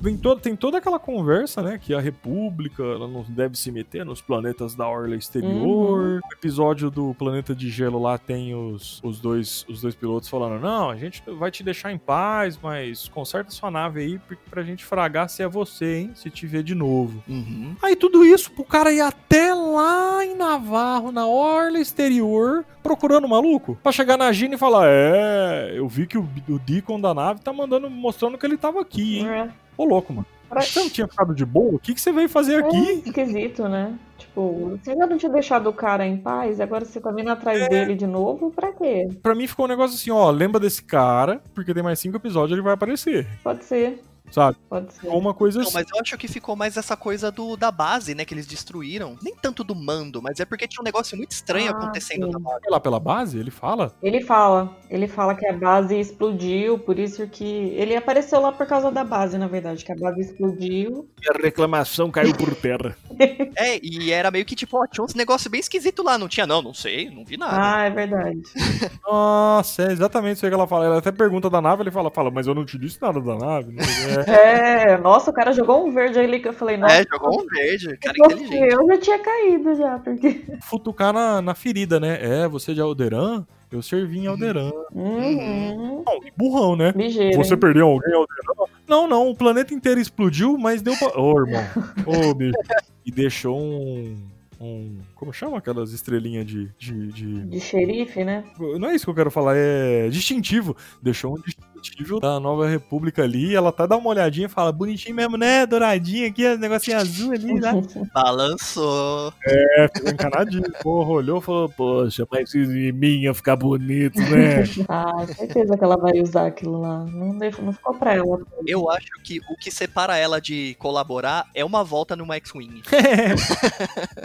Vem todo, tem toda aquela conversa, né? Que a República ela não deve se meter nos planetas da Orla Exterior. Uhum. No episódio do Planeta de Gelo lá tem os, os, dois, os dois pilotos falando: Não, a gente vai te deixar em paz, mas conserta sua nave aí pra gente fragar se é você, hein? Se te ver de novo. Uhum. Aí tudo isso pro cara ir até lá em Navarro, na Orla Exterior, procurando o maluco, pra chegar na Gina e falar: É, eu vi que o, o Deacon da nave tá mandando, mostrando que ele tava aqui, hein? É. Ô, louco, mano. Pra- Você não tinha ficado de boa? O que, que você veio fazer aqui? É esquisito, né? Tipo, você ainda não tinha deixado o cara em paz, agora você tá vindo atrás É. dele de novo? Pra quê? Pra mim ficou um negócio assim, ó, lembra desse cara, porque tem mais cinco episódios ele vai aparecer, Pode ser, sabe? pode ser. Ou uma coisa Não, assim. mas eu acho que ficou mais essa coisa do da base, né? Que eles destruíram. Nem tanto do mando, mas é porque tinha um negócio muito estranho Ah, acontecendo sim. na base. Sei lá, pela base, ele fala. Ele fala, ele fala que a base explodiu, por isso que. Ele apareceu lá por causa da base, na verdade, que a base explodiu. E a reclamação caiu por terra. [LAUGHS] É, e era meio que tipo, ó, tinha uns negócios bem esquisitos lá. Não tinha, não, não sei, não vi nada. Ah, é verdade. [LAUGHS] Nossa, é exatamente isso aí que ela fala. Ela até pergunta da nave, ele fala, fala, mas eu não te disse nada da nave. Não sei que. É. Nossa, o cara jogou um verde ali que eu falei, nossa. é, jogou um verde, cara inteligente. Eu já tinha caído já, porque. Futucar na, na ferida, né? É, você de Alderan? Eu servi em Alderan. Uhum. Não, burrão, né? Ligeiro. Você hein? perdeu alguém em Alderan? Não, não, o planeta inteiro explodiu, mas deu pra. Ô, irmão. [LAUGHS] Ô, bicho. E deixou um. um como chama aquelas estrelinhas de, de, de- De xerife, né? Não é isso que eu quero falar, é distintivo. Deixou um distintivo da Nova República ali. Ela até dá uma olhadinha e fala: bonitinho mesmo, né? Douradinho aqui, negocinho azul ali, né? [LAUGHS] Balançou. É, ficou encanadinho. Porra, olhou e falou: Poxa, mas em mim ia ficar bonito, né? [LAUGHS] ah, certeza que ela vai usar aquilo lá. Não, deixa, não ficou pra ela. Eu acho que o que separa ela de colaborar é uma volta no X-Wing. [LAUGHS]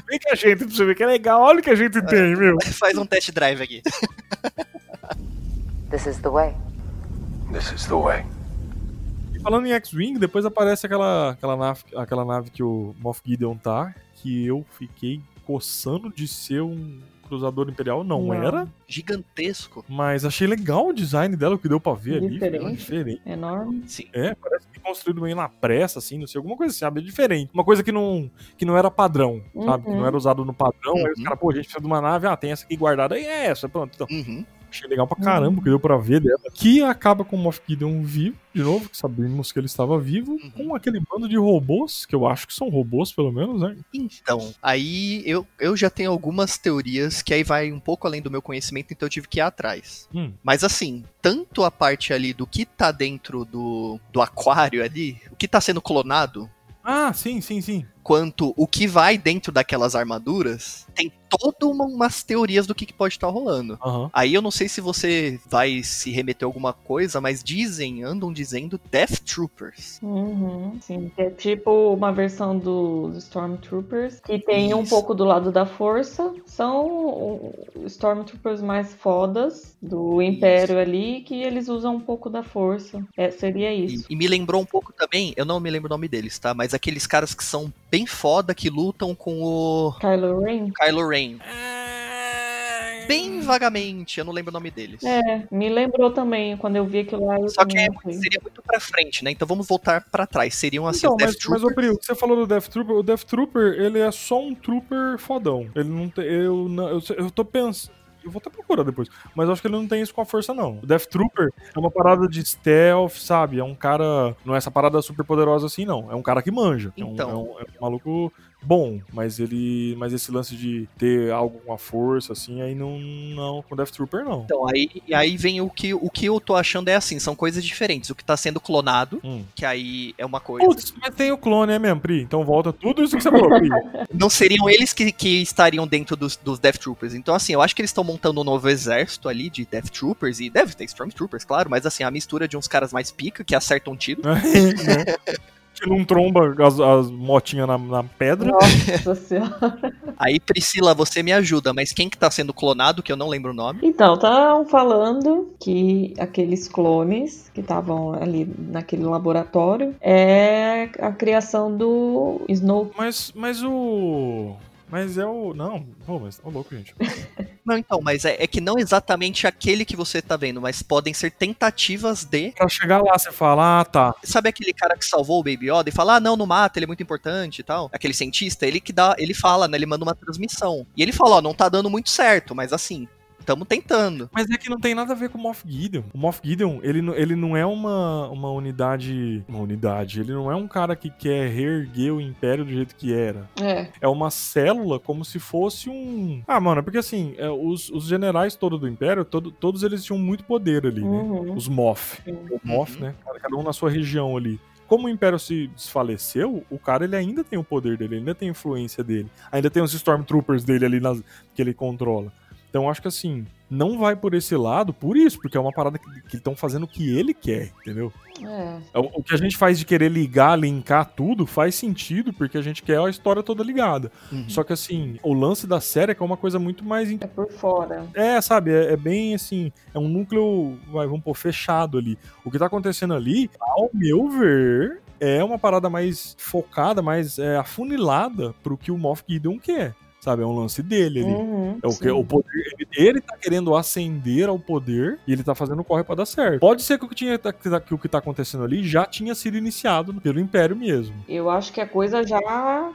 Vem com a gente pra você ver que é legal. Olha o que a gente tem, meu. [LAUGHS] Faz um test drive aqui. [LAUGHS] This is the way. This is the way. E falando em X-Wing, depois aparece aquela, aquela, nave, aquela nave que o Moff Gideon tá, que eu fiquei coçando de ser um cruzador imperial. Não, Não. era, Gigantesco. mas achei legal o design dela, o que deu pra ver ali. Diferente. ficou diferente. Enorme. Sim. É, parece que construído meio na pressa, assim, não sei, alguma coisa assim, sabe? É diferente. Uma coisa que não, que não era padrão, sabe? Que não Uhum. era usado no padrão. Aí os Uhum. caras, pô, a gente precisa de uma nave, ah, tem essa aqui guardada, aí é essa, pronto. Então, Uhum. Achei legal pra caramba, o que deu pra ver dela. Que acaba com o Moff Gideon vivo, de novo, que sabemos que ele estava vivo, Uhum. com aquele bando de robôs, que eu acho que são robôs, pelo menos, né? Então, aí eu, eu já tenho algumas teorias que aí vai um pouco além do meu conhecimento, então eu tive que ir atrás. Hum. Mas assim, tanto a parte ali do que tá dentro do, do aquário ali, o que tá sendo clonado, Ah, sim, sim, sim. Quanto o que vai dentro daquelas armaduras, tem todas uma, umas teorias do que, que pode estar rolando. Aham. Aí eu não sei se você vai se remeter a alguma coisa, mas dizem, andam dizendo Death Troopers. Uhum, sim. É tipo uma versão dos Stormtroopers que tem um Isso. pouco do lado da força. São Stormtroopers mais fodas do Império ali que eles usam um pouco da força. É, seria E, isso. e me lembrou um pouco também, eu não me lembro o nome deles, tá? Mas aqueles caras que são bem foda que lutam com o Kylo Ren? Kylo Ren. Bem vagamente, eu não lembro o nome deles. É, me lembrou também. Quando eu vi aquilo lá, Só que é- seria muito pra frente, né? Então vamos voltar pra trás. Seriam assim Então, os Death mas, mas Troopers. ô, Pri, o que você falou do Death Trooper, o Death Trooper, ele é só um trooper fodão. Ele não tem. Eu, não, eu, eu tô pensando. Eu vou até procurar depois. Mas eu acho que ele não tem isso com a força, não. O Death Trooper é uma parada de stealth, sabe? É um cara. Não é essa parada super poderosa assim, não. É um cara que manja. É um- Então. É um, é um maluco bom. Mas ele. Mas esse lance de ter algo com a força, assim, aí não. Não, com o Death Trooper, não. Então, aí, e aí vem o que, o que eu tô achando é assim, são coisas diferentes. O que tá sendo clonado, Hum. que aí é uma coisa. Putz, mas tem o clone, é mesmo, Pri? Então volta tudo isso que você falou, Pri. [LAUGHS] Não seriam eles que, que estariam dentro dos, dos Death Troopers. Então, assim, eu acho que eles estão montando um novo exército ali de Death Troopers, e deve ter Stormtroopers, claro, mas assim, a mistura de uns caras mais pica que acertam tiro. [LAUGHS] [LAUGHS] Que não tromba as, as motinhas na, na pedra. Nossa [LAUGHS] senhora. Aí, Priscila, você me ajuda, mas quem que tá sendo clonado, que eu não lembro o nome? Então, estavam falando que aqueles clones que estavam ali naquele laboratório é a criação do Snow. Mas, mas o. Mas é o. Não, pô, mas tá louco, gente. [LAUGHS] Não, então, mas é, é, que não exatamente aquele que você tá vendo, mas podem ser tentativas de. Pra chegar lá, você fala, ah, tá. Sabe aquele cara que salvou o Baby Yoda e fala, ah, não, não mata, ele é muito importante e tal? Aquele cientista, ele que dá. Ele fala, né? Ele manda uma transmissão. E ele fala, ó, não tá dando muito certo, mas assim, Estamos tentando. Mas é que não tem nada a ver com o Moff Gideon. O Moff Gideon, ele, ele não é uma, uma unidade. Uma unidade. Ele não é um cara que quer reerguer o império do jeito que era. É. É uma célula como se fosse um. Ah, mano, porque assim, é, os, os generais todos do império, todo, todos eles tinham muito poder ali, né? Uhum. Os Moff. O Moff, né? Cada um na sua região ali como o Império se desfaleceu, o cara ele ainda tem o poder dele, ainda tem a influência dele. Ainda tem os Stormtroopers dele ali nas, que ele controla. Então acho que assim, não vai por esse lado por isso, porque é uma parada que estão fazendo o que ele quer, entendeu? É. O, o, que a gente faz de querer ligar, linkar tudo, faz sentido, porque a gente quer a história toda ligada. Uhum. Só que assim, o lance da série é que é uma coisa muito mais. É por fora. É, sabe? É, é bem assim. É um núcleo, vai, vamos pôr, fechado ali. O que tá acontecendo ali, ao meu ver, é uma parada mais focada, mais é, afunilada pro que o Moff Gideon quer sabe? É um lance dele ali. Uhum, é o, que, o poder, ele, ele tá querendo ascender ao poder e ele tá fazendo corre para dar certo. Pode ser que o que, tinha, que o que tá acontecendo ali já tinha sido iniciado pelo Império mesmo. Eu acho que a coisa já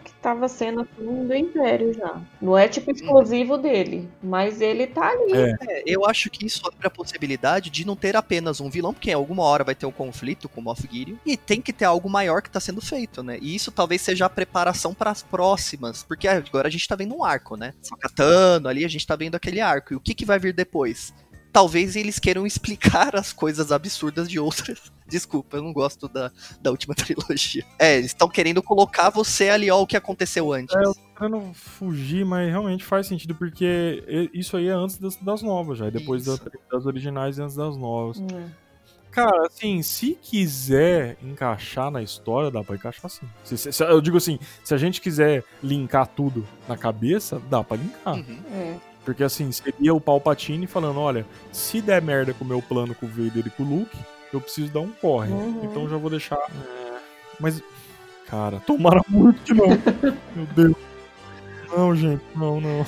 que tava sendo assim do Império já. Não é tipo exclusivo uhum. dele, mas ele tá ali. É. É, eu acho que isso abre a possibilidade de não ter apenas um vilão, porque em alguma hora vai ter um conflito com o Moff Gideon e tem que ter algo maior que tá sendo feito, né? E isso talvez seja a preparação para as próximas, porque agora a gente tá vendo um arco, né? Sakatano ali, a gente tá vendo aquele arco. E o que, que vai vir depois? Talvez eles queiram [LAUGHS] explicar as coisas absurdas de outras. [LAUGHS] Desculpa, eu não gosto da, da última [LAUGHS] trilogia. É, eles estão querendo colocar você ali, ó, o que aconteceu antes. É, eu tô querendo fugir, mas realmente faz sentido, porque isso aí é antes das, das novas já. É depois das, das, originais e antes das novas. Hum. Cara, assim, se quiser encaixar na história, dá pra encaixar sim. Se, se, se, eu digo assim, se a gente quiser linkar tudo na cabeça, dá pra linkar. Uhum. É. Porque assim, seria o Palpatine falando, olha, se der merda com o meu plano com o Vader e com o Luke, eu preciso dar um corre. Uhum. Então já vou deixar... É... Mas, cara, tomara muito que não. meu Deus. Não, gente, não, não.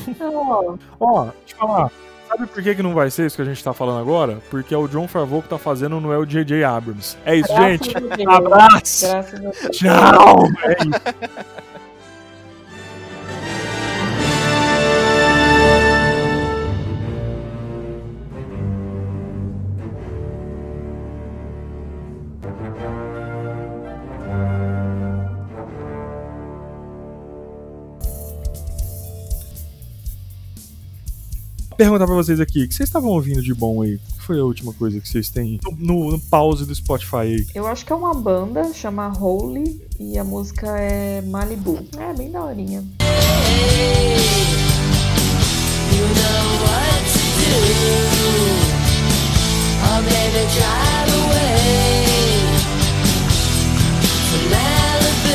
Ó, deixa eu falar. Sabe por que, que não vai ser isso que a gente tá falando agora? Porque é o John Favreau que tá fazendo, não é o J.J. Abrams. É isso, Graças gente. Abraço. Tchau. É isso. Perguntar pra vocês aqui, o que vocês estavam ouvindo de bom aí? O que foi a última coisa que vocês têm no, no, pause do Spotify aí? Eu acho que é uma banda, chama Holy, e a música é Malibu. É, bem daorinha. Hey, you know what to do. Oh, baby, drive away to Malibu.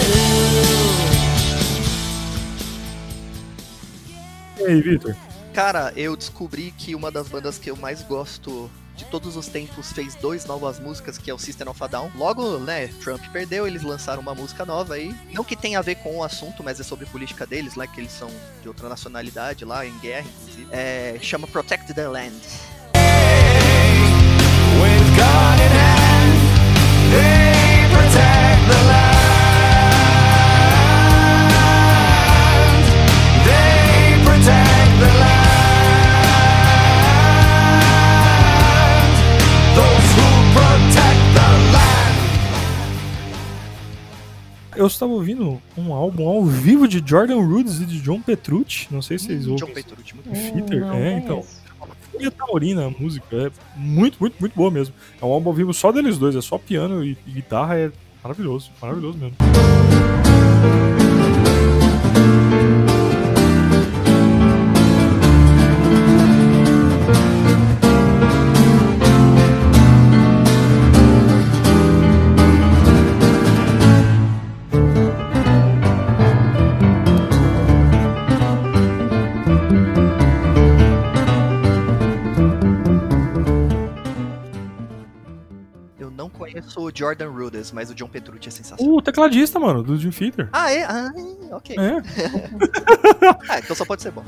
E aí, Victor? Cara, eu descobri que uma das bandas que eu mais gosto de todos os tempos fez dois novas músicas, que é o System of a Down. Logo, né, Trump perdeu, eles lançaram uma música nova aí. Não que tenha a ver com o assunto, mas é sobre política deles, né, que eles são de outra nacionalidade lá, em guerra, inclusive. É, chama Protect the Land. Eu estava ouvindo um álbum ao vivo de Jordan Rhodes e de John Petrucci. Não sei se vocês hum, ouvem. John Petrucci, muito Fitter, é, então. Folha Taurina a música. É muito, muito, muito boa mesmo. É um álbum ao vivo só deles dois, é só piano e, e guitarra, é maravilhoso, maravilhoso mesmo. Jordan Rudess, mas o John Petrucci é sensacional. O tecladista, mano, do Dream Theater. Ah, é? Ah, ok. É. [LAUGHS] ah, então só pode ser bom.